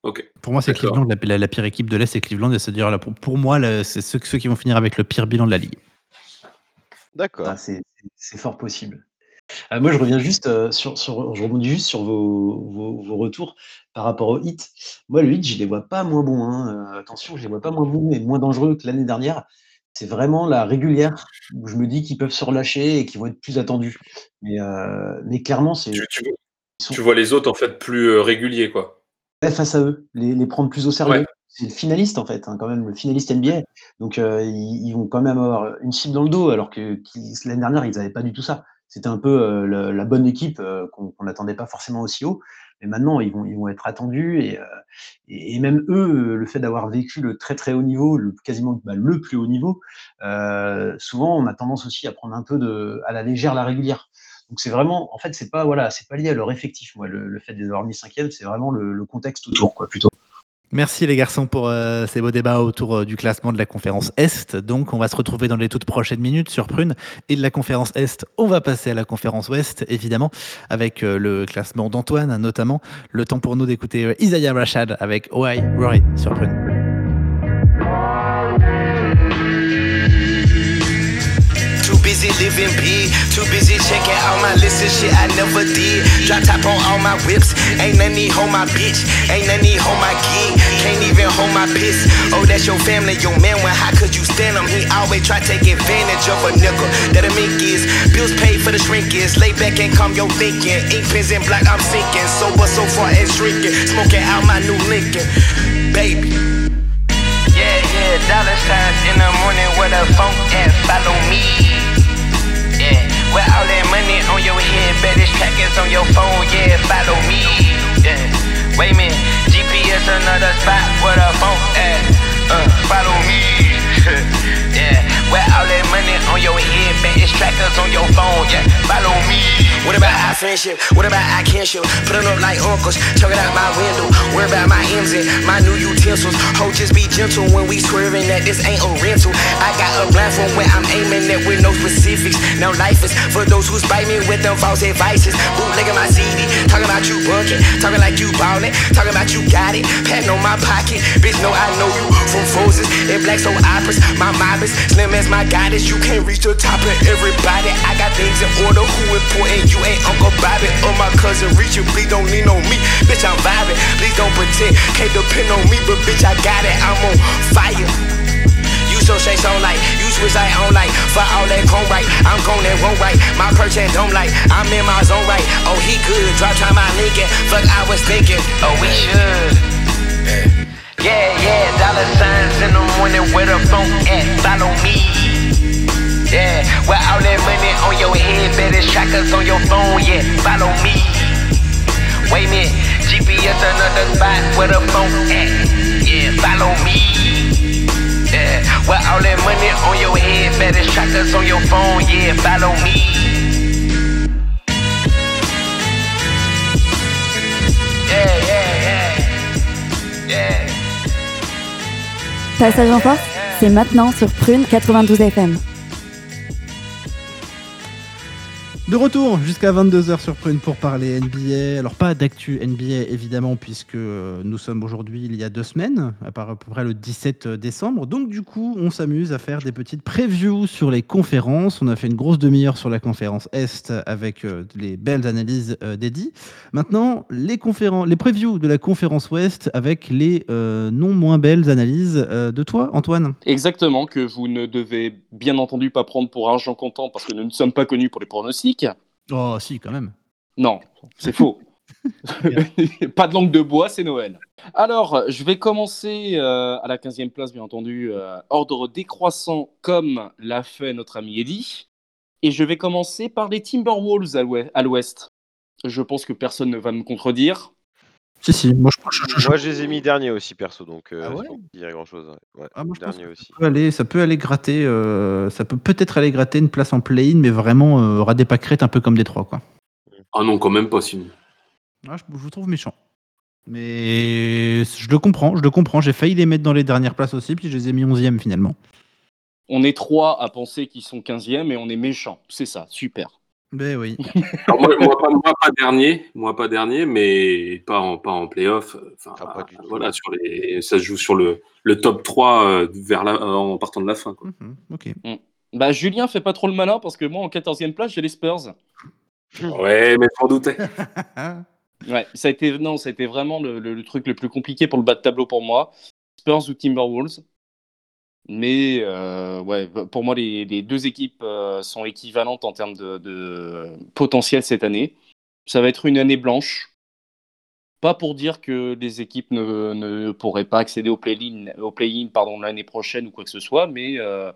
Ok. Pour moi, c'est Cleveland. La, pire équipe de l'Est, c'est Cleveland. C'est-à-dire, pour, pour moi, c'est ceux, ceux qui vont finir avec le pire bilan de la ligue. D'accord. Ah, c'est fort possible. Ah, moi, je reviens juste euh, sur, sur, je rebondis juste sur vos, vos, retours par rapport au hit. Moi, le hit, je les vois pas moins bons. Hein. Euh, attention, je les vois pas moins bons et moins dangereux que l'année dernière. C'est vraiment la régulière où je me dis qu'ils peuvent se relâcher et qu'ils vont être plus attendus. Mais, euh, mais clairement, c'est. Tu, vois les autres en fait plus réguliers, quoi. face à eux, les, les prendre plus au sérieux c'est le finaliste en fait, hein, quand même, le finaliste NBA. Donc euh, ils, vont quand même avoir une cible dans le dos, alors que l'année dernière, ils n'avaient pas du tout ça. C'était un peu euh, la bonne équipe euh, qu'on n'attendait pas forcément aussi haut. Mais maintenant, ils vont, ils vont être attendus. Et, et, même eux, le fait d'avoir vécu le très très haut niveau, le, quasiment bah, le plus haut niveau, souvent on a tendance aussi à prendre un peu de, à la légère la régulière. Donc c'est vraiment, en fait, c'est pas voilà, c'est pas lié à leur effectif. Moi, le, fait d'avoir mis cinquième, c'est vraiment le, le contexte autour, quoi, plutôt. Merci les garçons pour euh, ces beaux débats autour euh, du classement de la conférence Est. Donc on va se retrouver dans les toutes prochaines minutes sur Prune. Et de la conférence Est, on va passer à la conférence Ouest, évidemment, avec euh, le classement d'Antoine notamment. Le temps pour nous d'écouter Isaiah Rashad avec OI Rory sur Prune. Living big, too busy checking all my lists of shit I never did. Drop top on all my whips, ain't none need hold my bitch, ain't none need hold my gig, can't even hold my piss. Oh, that's your family, your man, well, how could you stand him? He always try to take advantage of a nickel that a mink is. Bills paid for the shrink is, lay back and calm your thinking. Ink pens in black, I'm sinking, sober so far and shrinking, smoking out my new Lincoln, baby. Yeah, yeah, dollar signs in the morning where the phone at, follow me. With all that money on your head, better trackers on your phone, yeah, follow me. Yeah, wait a minute, GPS another spot where the phone. At, uh, follow me. yeah, with all that money on your head, better trackers on your phone, yeah, follow me. What about our friendship? What about our kinship? Putting up like uncles, chuck it out my window. Worry about my M's and my new utensils. Ho, just be gentle when we swerving that this ain't a rental. I got a blindfold where I'm aiming at with no specifics. Now life is for those who spite me with them false advices. Bootlegging my CD, talking about you bunking, talking like you ballin', talking about you got it, patting on my pocket. Bitch, know I know you from Frozen and Black Soul Operas. My mob is slim as my goddess. You can't reach the top of everybody. I got things in order. Who important? You ain't Uncle Bobby or my cousin Richard. Please don't lean on me, bitch. I'm vibing. Please don't pretend. Can't depend on me, but bitch, I got it. I'm on fire. You so say so like, you switch like on like, for all that chrome right. I'm going and won't right. My perch and don't like, I'm in my zone right. Oh, he good. Drop time my Lincoln. Fuck, I was thinking. Oh, we should. Yeah, yeah, yeah, dollar signs in the morning where the phone at. Follow me. Yeah, with all that money on your head, better trackers on your phone, yeah, follow me. Wait a minute, GPS another spot where the phone at, yeah, follow me. Yeah, with all that money on your head, better trackers on your phone, yeah, follow me. Yeah, yeah, yeah. Yeah. Passage en force, c'est maintenant sur Prune 92 FM. De retour jusqu'à 22h sur Prune pour parler NBA. Alors pas d'actu NBA évidemment puisque euh, nous sommes aujourd'hui il y a deux semaines, à part à peu près le 17 décembre. Donc du coup on s'amuse à faire des petites previews sur les conférences. On a fait une grosse demi-heure sur la conférence Est avec euh, les belles analyses euh, d'Eddie. Maintenant les, conférences, les previews de la conférence Ouest avec les euh, non moins belles analyses euh, de toi Antoine. Exactement, que vous ne devez bien entendu pas prendre pour argent comptant parce que nous ne sommes pas connus pour les pronostics. Oh si quand même. Non, c'est faux. pas de langue de bois, c'est Noël. Alors, je vais commencer euh, à la 15e place, bien entendu, euh, ordre décroissant comme l'a fait notre ami Eddy. Et je vais commencer par les Timberwolves à l'ouest- à l'ouest. Je pense que personne ne va me contredire. Si si, moi je, je- je- Moi, je les ai mis derniers aussi, perso, donc euh, Ah ouais? pas grand chose. Ouais, Ah, moi, je pense dernier aussi. Ça peut aller, ça peut aller gratter, euh, ça peut peut-être aller gratter une place en play-in, mais vraiment euh, ras des pâquerettes un peu comme des trois quoi. Ah non, quand même pas, sinon. Ah, je, je vous trouve méchant. Mais je le comprends, je le comprends. J'ai failli les mettre dans les dernières places aussi, puis je les ai mis 11e finalement. On est trois à penser qu'ils sont 15e et on est méchants. C'est ça, super. Ben oui. Alors, moi, moi, pas, moi, pas dernier, moi pas dernier, mais pas en, pas en playoff. Enfin, voilà, sur les, ça se joue sur le, le top 3 euh, vers la, euh, en partant de la fin. Quoi. ok. Mm. Bah, Julien fait pas trop le malin parce que moi, en 14e place, j'ai les Spurs. Ouais, mais m'en doutais. Ouais, ça a été, non, ça a été vraiment le, le- le truc le plus compliqué pour le bas de tableau pour moi. Spurs ou Timberwolves. Mais euh, ouais, pour moi, les, les deux équipes euh, sont équivalentes en termes de, de potentiel cette année. Ça va être une année blanche. Pas pour dire que les équipes ne, ne pourraient pas accéder au play-in play l'année prochaine ou quoi que ce soit, mais euh,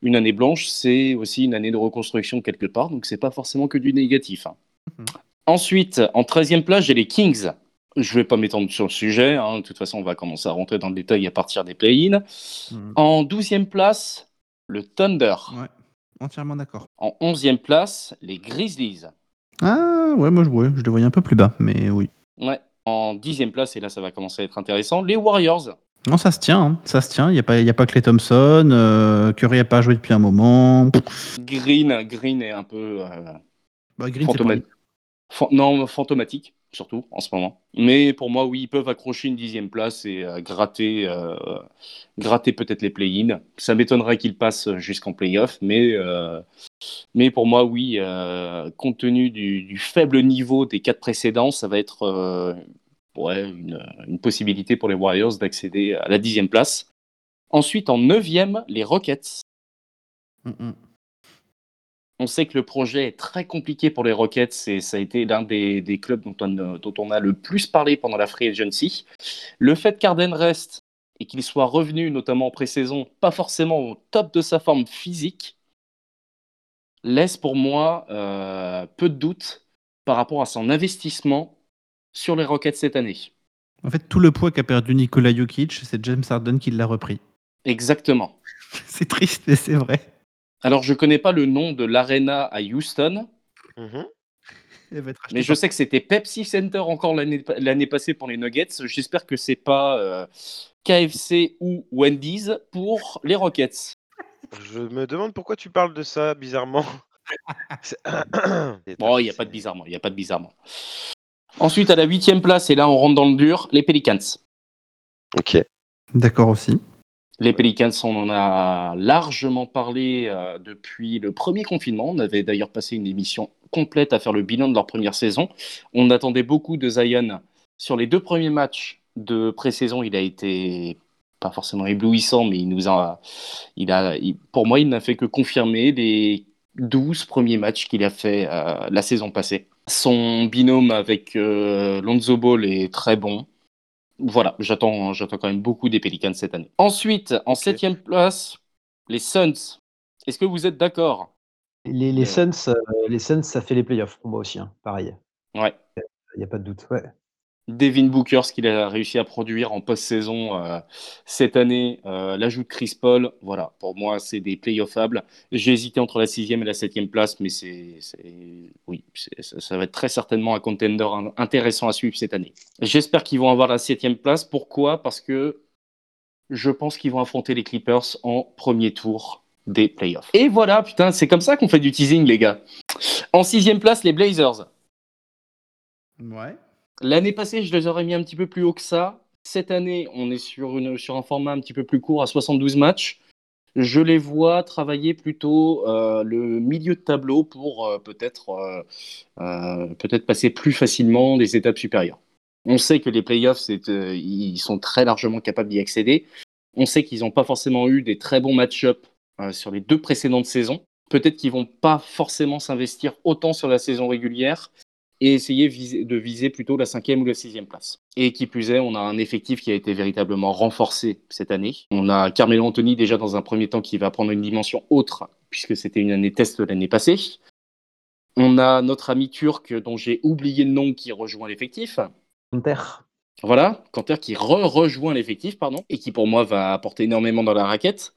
une année blanche, c'est aussi une année de reconstruction quelque part, donc c'est pas forcément que du négatif. hein. Ensuite, en 13e place, j'ai les Kings. Je vais pas m'étendre sur le sujet. hein. De toute façon, on va commencer à rentrer dans le détail à partir des play-in. En 12e place, le Thunder. Ouais, entièrement d'accord. En 11e place, les Grizzlies. Ah ouais, moi je, ouais, je les voyais un peu plus bas, mais oui. Ouais. En 10e place, et là ça va commencer à être intéressant, les Warriors. Non, ça se tient, hein, ça se tient. Il n'y a, pas- y a pas Clay Thompson, euh, Curry n'a pas joué depuis un moment. Green, Green est un peu euh, Bah, Green, pas- non, fantomatique, surtout en ce moment. Mais pour moi, oui, ils peuvent accrocher une dixième place et euh, gratter, euh, gratter peut-être les play-in. Ça m'étonnerait qu'ils passent jusqu'en play-off, mais, euh, mais pour moi, oui, compte tenu du, faible niveau des quatre précédents, ça va être une, possibilité pour les Warriors d'accéder à la dixième place. Ensuite, en neuvième, les Rockets. Mm, On sait que le projet est très compliqué pour les Rockets et ça a été l'un des, des clubs dont on, a- dont on a le plus parlé pendant la Free Agency. Le fait qu'Arden reste et qu'il soit revenu, notamment en pré-saison, pas forcément au top de sa forme physique, laisse pour moi euh, peu de doutes par rapport à son investissement sur les Rockets cette année. En fait, tout le poids qu'a perdu Nikola Jokic, c'est James Harden qui l'a repris. Exactement. C'est triste, mais c'est vrai. Alors, je connais pas le nom de l'arena à Houston, achetée mais je sais que c'était Pepsi Center encore l'année l'année passée pour les Nuggets. J'espère que c'est pas euh, KFC ou Wendy's pour les Rockets. Je me demande pourquoi tu parles de ça bizarrement. Bon, il n'y a pas de bizarrement, il n'y a pas de bizarrement. Ensuite, à la huitième place, et là on rentre dans le dur, les Pelicans. Ok. D'accord aussi. Les Pelicans, on en a largement parlé euh, depuis le premier confinement. On avait d'ailleurs passé une émission complète à faire le bilan de leur première saison. On attendait beaucoup de Zion. Sur les deux premiers matchs de pré-saison, il a été pas forcément éblouissant, mais il nous a, il a, pour moi, il n'a fait que confirmer les 12 premiers matchs qu'il a fait euh, la saison passée. Son binôme avec euh, Lonzo Ball est très bon. Voilà, j'attends, j'attends quand même beaucoup des Pelicans cette année. Ensuite, en septième place, les Suns. Est-ce que vous êtes d'accord? Les, les Suns, euh, les Suns, ça fait les playoffs pour moi aussi, hein, pareil. Ouais. Il n'y a pas de doute. Ouais. Devin Booker, ce qu'il a réussi à produire en post-saison euh, cette année, euh, l'ajout de Chris Paul, voilà, pour moi, c'est des playoffables. J'ai hésité entre la sixième et la septième place, mais c'est, oui, ça, va être très certainement un contender in- intéressant à suivre cette année. J'espère qu'ils vont avoir la septième place. Pourquoi? Parce que je pense qu'ils vont affronter les Clippers en premier tour des playoffs. Et voilà, putain, c'est comme ça qu'on fait du teasing, les gars. En sixième place, les Blazers. Ouais. L'année passée, je les aurais mis un petit peu plus haut que ça. Cette année, on est sur, un format un petit peu plus court, à 72 matchs. Je les vois travailler plutôt euh, le milieu de tableau pour euh, peut-être euh, peut-être passer plus facilement les étapes supérieures. On sait que les playoffs, ils sont très largement capables d'y accéder. On sait qu'ils n'ont pas forcément eu des très bons match-up sur les deux précédentes saisons. Peut-être qu'ils vont pas forcément s'investir autant sur la saison régulière et essayer viser- de viser plutôt la cinquième ou la sixième place. Et qui plus est, on a un effectif qui a été véritablement renforcé cette année. On a Carmelo Anthony déjà dans un premier temps qui va prendre une dimension autre, puisque c'était une année test l'année passée. On a notre ami turc dont j'ai oublié le nom qui rejoint l'effectif. Inter. Voilà, Canter qui re-rejoint l'effectif, pardon, et qui pour moi va apporter énormément dans la raquette.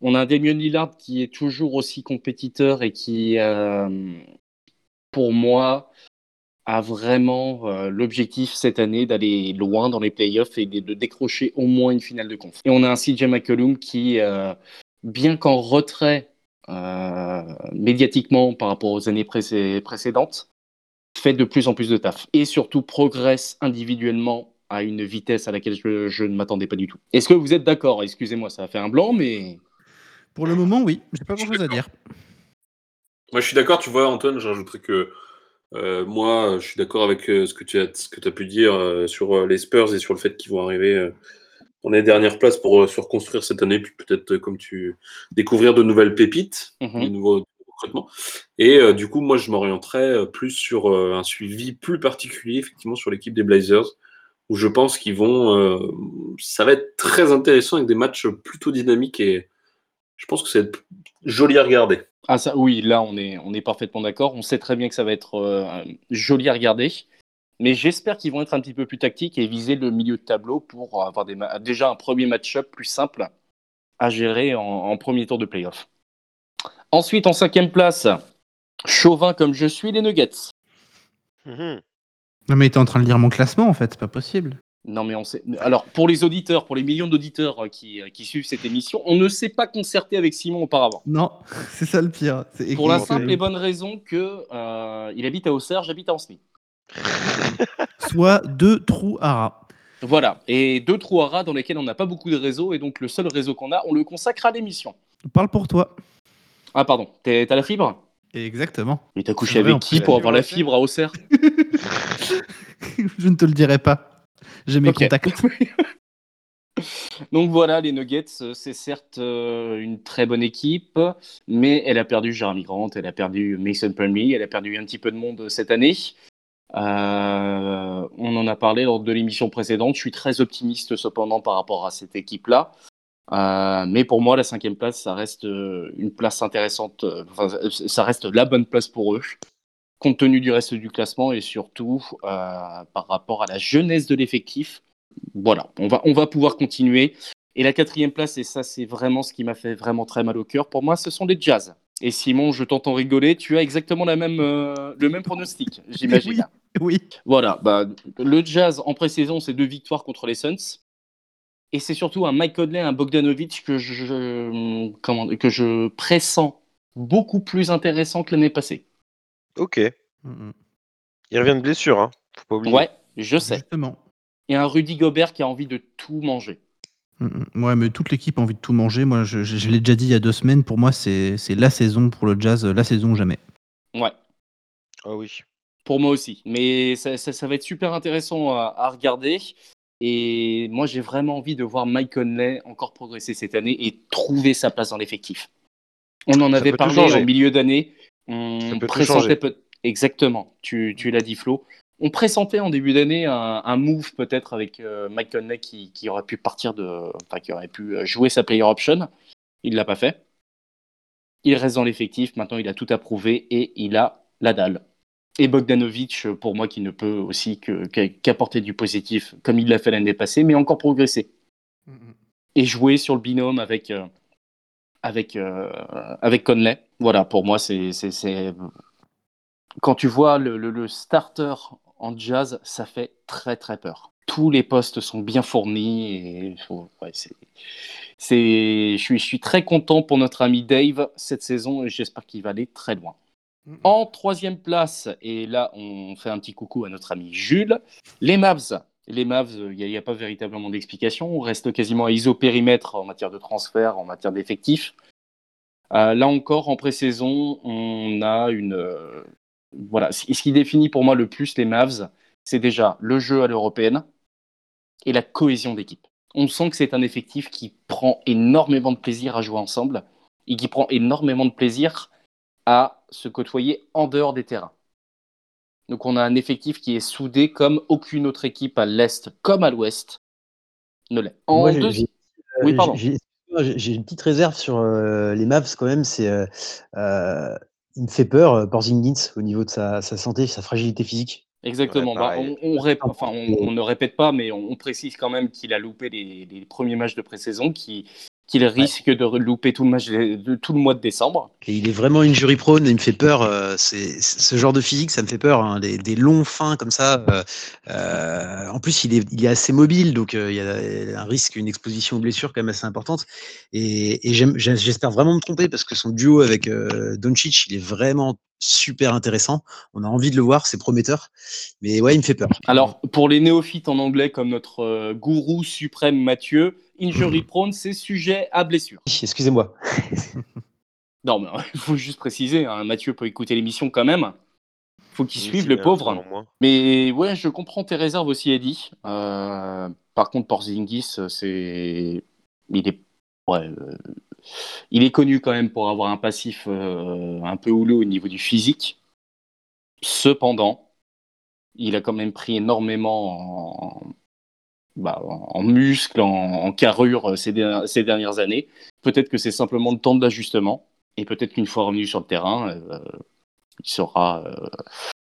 On a un Damien Lillard qui est toujours aussi compétiteur et qui, euh, pour moi, a vraiment euh, l'objectif cette année d'aller loin dans les playoffs et de, de décrocher au moins une finale de conf. Et on a un CJ McCollum qui, euh, bien qu'en retrait euh, médiatiquement par rapport aux années précé- précédentes, fait de plus en plus de taf. Et surtout progresse individuellement à une vitesse à laquelle je, je ne m'attendais pas du tout. Est-ce que vous êtes d'accord? Excusez-moi, ça a fait un blanc, mais... Pour le moment, oui. J'ai pas grand chose à dire. Moi, je suis d'accord, tu vois, Antoine, je rajouterais que euh, moi, je suis d'accord avec euh, ce que tu as, ce que as pu dire euh, sur les Spurs et sur le fait qu'ils vont arriver dans les dernières places pour se reconstruire cette année, puis peut-être, comme tu découvrir de nouvelles pépites, Mhm. de nouveaux recrutements. Et du coup, moi, je m'orienterais plus sur un suivi plus particulier, effectivement, sur l'équipe des Blazers, où je pense qu'ils vont. ça va être très intéressant avec des matchs plutôt dynamiques et je pense que c'est joli à regarder. Ah ça, oui, là on est, on est parfaitement d'accord. On sait très bien que ça va être euh, joli à regarder. Mais j'espère qu'ils vont être un petit peu plus tactiques et viser le milieu de tableau pour avoir des déjà un premier match-up plus simple à gérer en, en premier tour de playoff. Ensuite, en cinquième place, chauvin comme je suis, les Nuggets. Non, mais t'es en train de lire mon classement, en fait. C'est pas possible. Non, mais on sait. Alors, pour les auditeurs, pour les millions d'auditeurs euh, qui, euh, qui suivent cette émission, on ne s'est pas concerté avec Simon auparavant. Non, c'est ça le pire. C'est Pour la simple et bonne raison que euh, il habite à Auxerre, j'habite à Ancenis. Soit deux trous à rats. Voilà, et deux trous à rats dans lesquels on n'a pas beaucoup de réseaux, et donc le seul réseau qu'on a, on le consacre à l'émission. Parle pour toi. Ah, pardon, t'es- t'as la fibre? Exactement. Mais t'as couché avec qui pour avoir la fibre à Auxerre? Je ne te le dirai pas. J'ai mes Ok. contacts. Donc voilà, les Nuggets, euh, c'est certes euh, une très bonne équipe, mais elle a perdu Jeremy Grant, elle a perdu Mason Plumlee, elle a perdu un petit peu de monde cette année. Euh, on en a parlé lors de l'émission précédente. Je suis très optimiste cependant par rapport à cette équipe-là. Euh, mais pour moi, la cinquième place, ça reste euh, une place intéressante. euh, Enfin, ça reste la bonne place pour eux, compte tenu du reste du classement et surtout euh, par rapport à la jeunesse de l'effectif. Voilà, on va, on va pouvoir continuer. Et la quatrième place, et ça, c'est vraiment ce qui m'a fait vraiment très mal au cœur. Pour moi, ce sont les Jazz. Et Simon, je t'entends rigoler. Tu as exactement la même, euh, le même pronostic, j'imagine. Oui. Voilà, bah, le Jazz en pré-saison, c'est deux victoires contre les Suns. Et c'est surtout un Mike Conley, un Bogdanovic que je, comment, que je pressens beaucoup plus intéressant que l'année passée. Ok. Il revient de blessure, hein. Faut pas oublier. Ouais, je sais. Justement. Et un Rudy Gobert qui a envie de tout manger. Mm, mm. Ouais, mais toute l'équipe a envie de tout manger. Moi, je, je- je l'ai déjà dit il y a deux semaines. Pour moi, c'est c'est la saison pour le jazz, la saison jamais. Ouais. Ah oui. Pour moi aussi. Mais ça, ça- ça va être super intéressant à, à regarder. Et moi, j'ai vraiment envie de voir Mike Conley encore progresser cette année et trouver sa place dans l'effectif. On en Ça avait parlé en milieu d'année. On peut pressentait peut- Exactement. Tu, tu l'as dit, Flo. On pressentait en début d'année un, un move peut-être avec euh, Mike Conley qui, qui aurait pu partir de, enfin, qui aurait pu euh, jouer sa player option. Il l'a pas fait. Il reste dans l'effectif. Maintenant, il a tout approuvé et il a la dalle. Et Bogdanovic, pour moi, qui ne peut aussi qu'apporter du positif, comme il l'a fait l'année passée, mais encore progresser. Et jouer sur le binôme avec, euh, avec, euh, avec Conley. Voilà, pour moi, c'est. Quand tu vois le, le- le starter en jazz, ça fait très très peur. Tous les postes sont bien fournis et faut- ouais, c'est. c'est- Je suis, je suis très content pour notre ami Dave cette saison et j'espère qu'il va aller très loin. En troisième place, et là on fait un petit coucou à notre ami Jules, les Mavs. Les Mavs, il n'y a, pas véritablement d'explication. On reste quasiment à isopérimètre en matière de transfert, en matière d'effectifs. Euh, là encore, en pré-saison, on a une. euh, voilà, ce qui définit pour moi le plus les Mavs, c'est déjà le jeu à l'européenne et la cohésion d'équipe. On sent que c'est un effectif qui prend énormément de plaisir à jouer ensemble et qui prend énormément de plaisir à se côtoyer en dehors des terrains. Donc on a un effectif qui est soudé comme aucune autre équipe à l'Est comme à l'Ouest ne l'est. En Moi, j'ai- deux- j'ai- Oui, euh, pardon. j'ai- j'ai- une petite réserve sur euh, les Mavs quand même. C'est, euh, euh, il me fait peur, euh, Porzingis, au niveau de sa, sa santé, sa fragilité physique. Exactement. Ouais, Bah, on, on rép- enfin, on- on ne répète pas, mais on, on précise quand même qu'il a loupé les, les premiers matchs de pré-saison, qu'il qu'il risque de louper tout le, match de, de- tout le mois de décembre. Et il est vraiment injury prone, il me fait peur. euh, c'est ce genre de physique, ça me fait peur. hein, des, des longs fins comme ça. euh, euh, en plus, il est, il est assez mobile, donc il y a un risque, une exposition aux blessures quand même assez importante. Et, j'espère vraiment me tromper parce que son duo avec Doncic, il est vraiment super intéressant. On a envie de le voir, c'est prometteur. Mais ouais, il me fait peur. Alors, pour les néophytes en anglais, comme notre gourou suprême Mathieu, injury prone, c'est sujet à blessure. Excusez-moi. Non, mais il faut juste préciser, hein, Mathieu peut écouter l'émission quand même. faut qu'il Oui, suive le pauvre. Mais ouais, je comprends tes réserves aussi, Eddie. Euh, par contre, Porzingis, c'est. Il est. Ouais, euh, Il est connu quand même pour avoir un passif euh, un peu houleux au niveau du physique. Cependant, il a quand même pris énormément en, bah, en muscles, en, en carrure euh, ces, der- ces dernières années. Peut-être que c'est simplement le temps de l'ajustement. Et peut-être qu'une fois revenu sur le terrain, euh, il, sera, euh,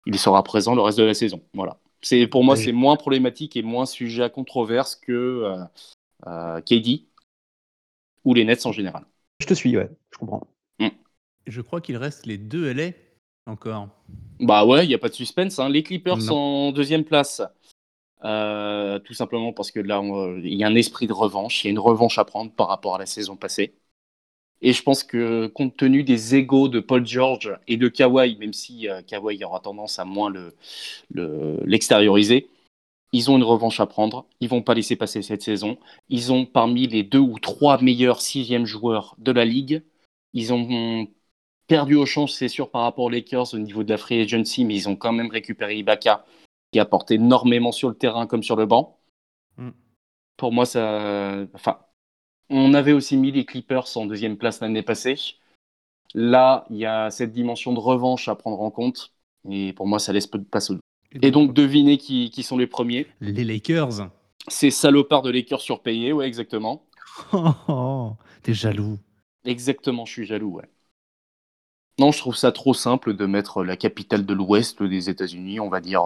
il sera présent le reste de la saison. Voilà. C'est, pour moi, c'est moins problématique et moins sujet à controverse que euh, euh, KD ou les Nets en général. Je te suis, ouais, je comprends. Je crois qu'il reste les deux LA encore. Bah ouais, il n'y a pas de suspense. hein. Les Clippers Non. sont en deuxième place. Euh, tout simplement parce que là, on- il y a un esprit de revanche. Il y a une revanche à prendre par rapport à la saison passée. Et je pense que compte tenu des égaux de Paul George et de Kawhi, même si euh, Kawhi aura tendance à moins le- le- l'extérioriser, ils ont une revanche à prendre. Ils vont pas laisser passer cette saison. Ils ont parmi les deux ou trois meilleurs sixième joueurs de la ligue. Ils ont perdu au change, c'est sûr, par rapport aux Lakers au niveau de la free agency, mais ils ont quand même récupéré Ibaka, qui apporte énormément sur le terrain comme sur le banc. Mm. Pour moi, ça. Enfin, on avait aussi mis les Clippers en deuxième place l'année passée. Là, il y a cette dimension de revanche à prendre en compte. Et pour moi, ça laisse peu de place au Et donc, devinez qui, qui sont les premiers. Les Lakers. Ces salopards de Lakers surpayés, ouais, exactement. Oh, oh, t'es jaloux. Exactement, je suis jaloux, ouais. Non, je trouve ça trop simple de mettre la capitale de l'Ouest des États-Unis, on va dire.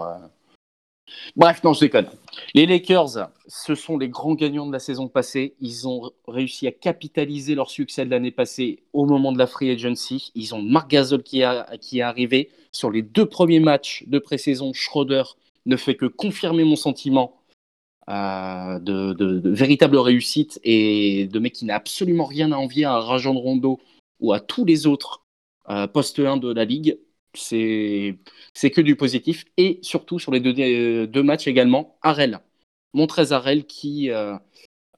Bref, non, je déconne. Les Lakers, ce sont les grands gagnants de la saison passée. Ils ont réussi à capitaliser leur succès de l'année passée au moment de la free agency. Ils ont Marc Gasol qui, a- est arrivé. Sur les deux premiers matchs de pré-saison, Schroeder ne fait que confirmer mon sentiment euh, de véritable réussite et de mec qui n'a absolument rien à envier à Rajon Rondo ou à tous les autres euh, postes 1 de la ligue. C'est que du positif. Et surtout sur les deux, euh, deux matchs également, Arel. Montrez Arel qui euh,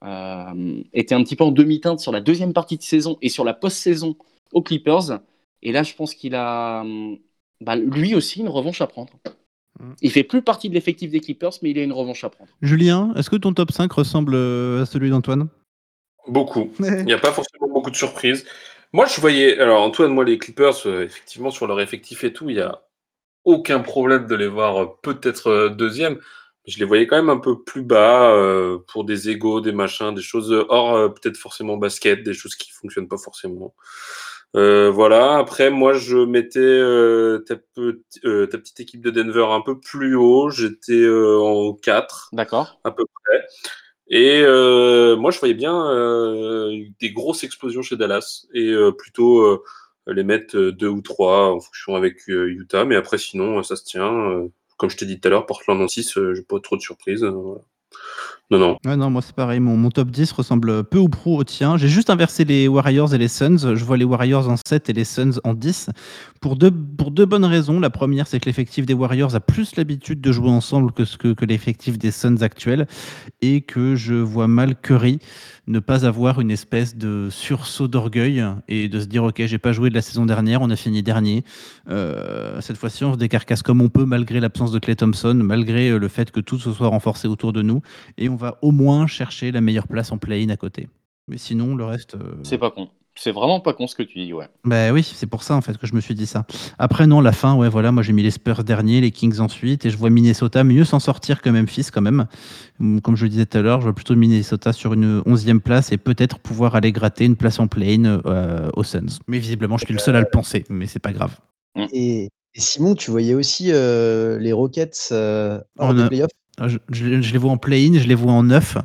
euh, était un petit peu en demi-teinte sur la deuxième partie de saison et sur la post-saison aux Clippers. Et là, je pense qu'il a hum, bah, lui aussi une revanche à prendre. Il fait plus partie de l'effectif des Clippers, mais il a une revanche à prendre. Julien, est-ce que ton top 5 ressemble à celui d'Antoine? Beaucoup. Il n'y a pas forcément beaucoup de surprises. Moi, je voyais. Alors, Antoine, moi, les Clippers, euh, effectivement, sur leur effectif et tout, il n'y a aucun problème de les voir euh, peut-être euh, deuxième. Je les voyais quand même un peu plus bas pour des égaux, des machins, des choses hors peut-être forcément basket, des choses qui fonctionnent pas forcément. Voilà. Après, moi, je mettais ta, pe- ta petite équipe de Denver un peu plus haut. J'étais en 4. D'accord. À peu près. Et euh, moi, je voyais bien euh, des grosses explosions chez Dallas et euh, plutôt les mettre deux ou trois en fonction avec Utah. Mais après, sinon, ça se tient. Comme je t'ai dit tout à l'heure, Portland en 6, euh, j'ai pas trop de surprises. voilà. Non, non. Moi c'est pareil, mon, top 10 ressemble peu ou prou au tien. J'ai juste inversé les Warriors et les Suns. Je vois les Warriors en 7 et les Suns en 10. Pour deux, bonnes raisons. La première, c'est que l'effectif des Warriors a plus l'habitude de jouer ensemble que l'effectif des Suns actuels. Et que je vois mal Curry ne pas avoir une espèce de sursaut d'orgueil et de se dire ok j'ai pas joué de la saison dernière on a fini dernier Euh, cette fois-ci on se décarcasse comme on peut malgré l'absence de Clay Thompson malgré euh, le fait que tout se soit renforcé autour de nous et on va au moins chercher la meilleure place en play-in à côté mais sinon le reste euh, C'est pas con. C'est vraiment pas con ce que tu dis, ouais. bah oui, c'est pour ça en fait que je me suis dit ça. Après non, la fin, ouais voilà, moi j'ai mis les Spurs derniers, les Kings ensuite, et je vois Minnesota mieux s'en sortir que Memphis quand même. Hum, Comme je le disais tout à l'heure, je vois plutôt Minnesota sur une 11e place et peut-être pouvoir aller gratter une place en play-in euh, aux Suns. Mais visiblement, je suis le seul à le penser, mais c'est pas grave. Et, et Simon, tu voyais aussi euh, les Rockets euh, hors a- playoffs? Je, je- je les vois en play-in, je les vois en 9.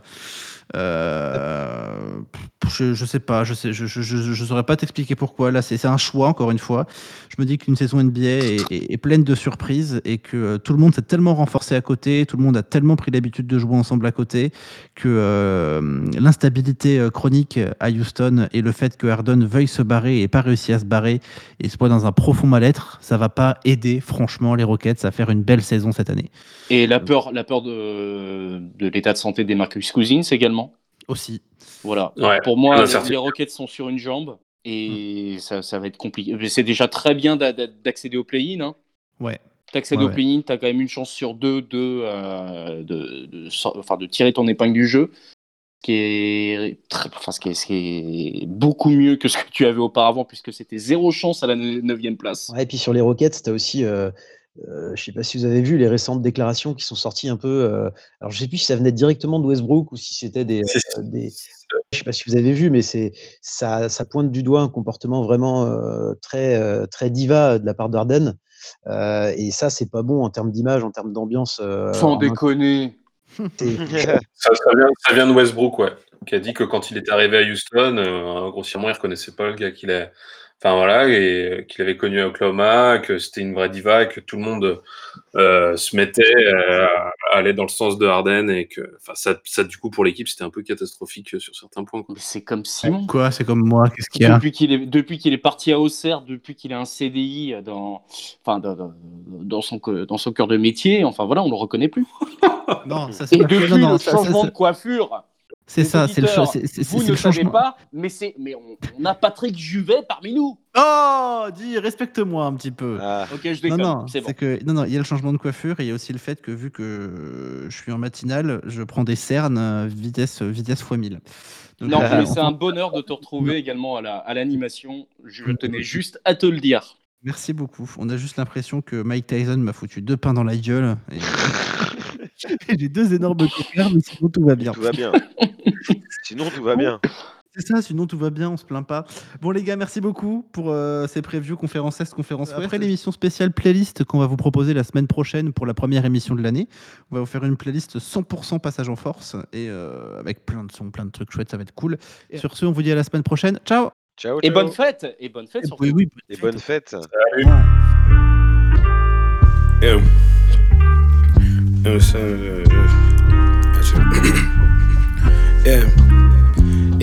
Euh, je, je sais pas, je sais, saurais pas t'expliquer pourquoi. Là, c'est un choix encore une fois. Je me dis qu'une saison NBA est, est- pleine de surprises et que euh, tout le monde s'est tellement renforcé à côté, tout le monde a tellement pris l'habitude de jouer ensemble à côté que euh, l'instabilité chronique à Houston et le fait que Harden veuille se barrer et pas réussi à se barrer et soit dans un profond mal-être, ça va pas aider franchement les Rockets à faire une belle saison cette année. Et la peur, la peur de, de l'état de santé des Marcus Cousins également. Aussi. Voilà. Ouais, Pour moi, l'incertitude. les Rockets sont sur une jambe et ça, ça va être compliqué. C'est déjà très bien d'a- d'a- d'accéder au play-in. Hein. Ouais. T'accèdes Ouais, au ouais. play-in, t'as quand même une chance sur deux de, euh, de, enfin, de tirer ton épingle du jeu. Ce qui est, très, enfin, ce qui est, ce qui est beaucoup mieux que ce que tu avais auparavant, puisque c'était zéro chance à la 9 place. Ouais, et puis sur les Rockets, tu as aussi, euh, euh, je sais pas si vous avez vu les récentes déclarations qui sont sorties un peu. euh, alors, je sais plus si ça venait directement de Westbrook ou si c'était des, euh, des. Je sais pas si vous avez vu, mais c'est ça, ça pointe du doigt un comportement vraiment euh, très, euh, très diva de la part d'Arden. Euh, et ça, c'est pas bon en termes d'image, en termes d'ambiance. euh, Sans en déconner. Ça, ça vient, ça vient de Westbrook, ouais, qui a dit que quand il était arrivé à Houston, euh, grossièrement, il reconnaissait pas le gars qu'il a, enfin voilà, et euh, qu'il avait connu à Oklahoma, que c'était une vraie diva, et que tout le monde euh, se mettait euh, à aller dans le sens de Harden, et que, enfin, ça, ça, du coup, pour l'équipe, c'était un peu catastrophique sur certains points. C'est comme Simon. Quoi C'est comme moi, qu'est-ce qu'il y a? Depuis qu'il est, depuis qu'il est parti à Auxerre, depuis qu'il a un CDI dans, enfin, dans, dans- dans son, dans son cœur de métier, enfin voilà, on le reconnaît plus. Non, ça c'est Et depuis non, non, le ça- ça- changement ça- de coiffure, C'est ça, c'est le, cho- auditeurs, c'est- c'est- vous ne le savez changement. pas, mais c'est, mais on, on a Patrick Juvet parmi nous. Oh, dis, respecte-moi un petit peu. Ah. Ok, je Non, déconne, non, c'est c'est bon. que non, non, il y a le changement de coiffure et il y a aussi le fait que vu que je suis en matinale, je prends des cernes euh, vitesse vitesse x 1000. Donc, Non, euh, mais c'est un bonheur de te retrouver également à la- à l'animation. Je tenais juste à te le dire. Merci beaucoup. On a juste l'impression que Mike Tyson m'a foutu deux pains dans la gueule. Et... et J'ai deux énormes coquins, mais sinon tout va bien. Tout va bien. Sinon, tout va bien. C'est ça, sinon tout va bien, on se plaint pas. Bon les gars, merci beaucoup pour euh, ces previews conférence Est, conférence Ouest. Après l'émission spéciale playlist qu'on va vous proposer la semaine prochaine pour la première émission de l'année, on va vous faire une playlist 100% passage en force et euh, avec plein de sons, plein de trucs chouettes, ça va être cool. Et sur ce, on vous dit à la semaine prochaine. Ciao Ciao, Et ciao. bonne fête Et bonne fête surtout. Oui, oui, Et bonne fête. Yeah. Yeah, so, uh, yeah.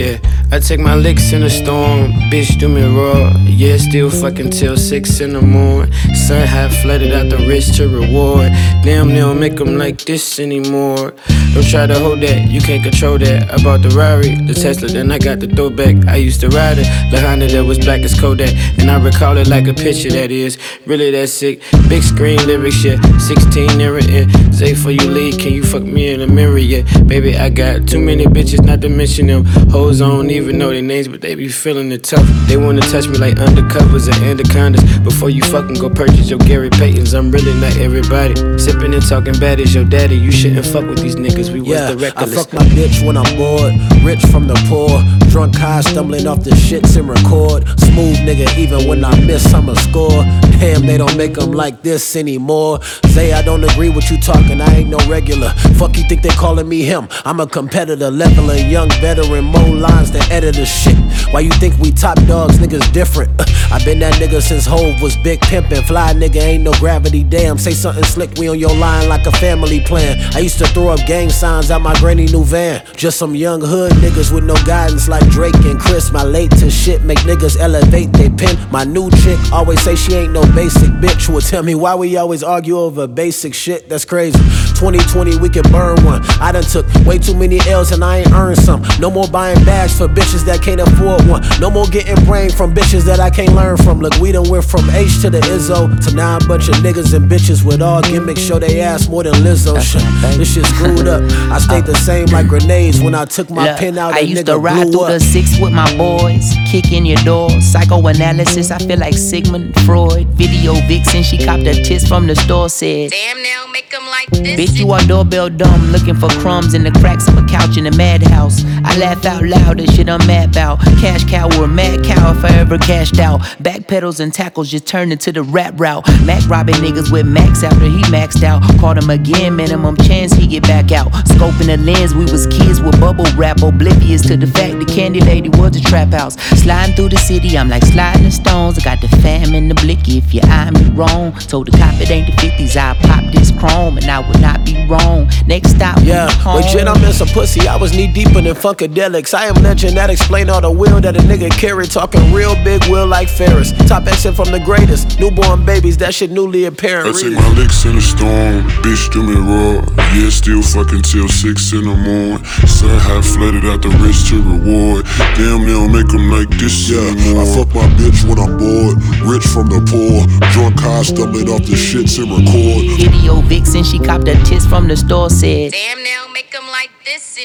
Yeah, I take my licks in the storm, bitch do me raw. Yeah, still fucking till six in the morning. Sun half flooded out the rich to reward. Damn, they don't make them like this anymore. Don't try to hold that, you can't control that. I bought the Rari, the Tesla, then I got the throwback. I used to ride it, the Honda that was black as Kodak. And I recall it like a picture that is really that sick. Big screen lyric shit, 16 near it. Say for you leave, can you fuck me in the mirror? Yeah, baby, I got too many bitches, not to mention them. Hoes I don't even know their names, but they be feeling it tough. They wanna touch me like undercovers and anacondas. Before you fucking go purchase your Gary Paytons, I'm really not everybody. Sipping and talking bad as your daddy. You shouldn't fuck with these niggas. We was Yeah, the I fuck my bitch when I'm bored. Rich from the poor. Drunk high, stumbling off the shits and record. Smooth nigga, even when I miss, I'ma score. Damn, they don't make them like this anymore. Say I don't agree with you talking, I ain't no regular. Fuck you think they calling me him? I'm a competitor, leveler, young veteran, more lines than editor shit. Why you think we top dogs? Niggas different. Uh, I been that nigga since Hove was big pimpin'. Fly nigga, ain't no gravity. Damn, say something slick, we on your line like a family plan. I used to throw up gang signs out my granny new van. Just some young hood niggas with no guidance like Drake and Chris. My latest shit make niggas elevate they pin. My new chick always say she ain't no basic bitch. Will tell me why we always argue over basic shit. That's crazy. 2020, we can burn one. I done took way too many L's and I ain't earned some. No more buying bags for bitches that can't afford one. No more getting brain from bitches that I can't learn from. Look, we done went from H to the Izzo to now a bunch of niggas and bitches with all gimmicks. Show they ass more than Lizzo. Shit, this shit screwed up. I stayed the same like grenades when I took my Look, pen out. I used nigga to ride blew through up. Six with my boys, kick in your door, psychoanalysis. I feel like Sigmund Freud. Video vixen, she copped a tits from the store. Said, Damn now, make them like this. Bitch, you are doorbell dumb, looking for crumbs in the cracks of a couch in a madhouse. I laugh out loud, this shit I'm mad about. Cash cow or mad cow if I ever cashed out. Back pedals and tackles just turned into the rap route. Mac robbing niggas with max after he maxed out. Caught him again, minimum chance he get back out. Scoping the lens, we was kids with bubble wrap, oblivious to the fact the candy lady was a trap house. Sliding through the city, I'm like sliding the stones. I got the fam in the blicky if you eye me wrong. Told the cop it ain't the 50s, I pop this chrome and I would not be wrong. Next stop, Yeah, legit, I'm in some pussy. I was knee deep in them funkadelics. I am legend that explain all the will that a nigga carry. Talking real big will like Ferris. Top exit from the greatest. Newborn babies, that shit newly apparent. I take my licks in the storm, bitch do me raw. Yeah, still fucking till six in the morning. Sun high flooded out the risk to reward. Damn, they don't make them like this yeah, anymore. I fuck my bitch when I'm bored. Rich from the poor. Drunk high, stumbling off the shits and record. Video vixen, she copped her tits from the store. Said, Damn now, make them like this.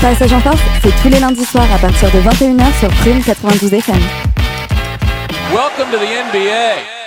Passage en force, c'est tous les lundis soirs à partir de 21h sur Prime 92 FM. Welcome to the NBA.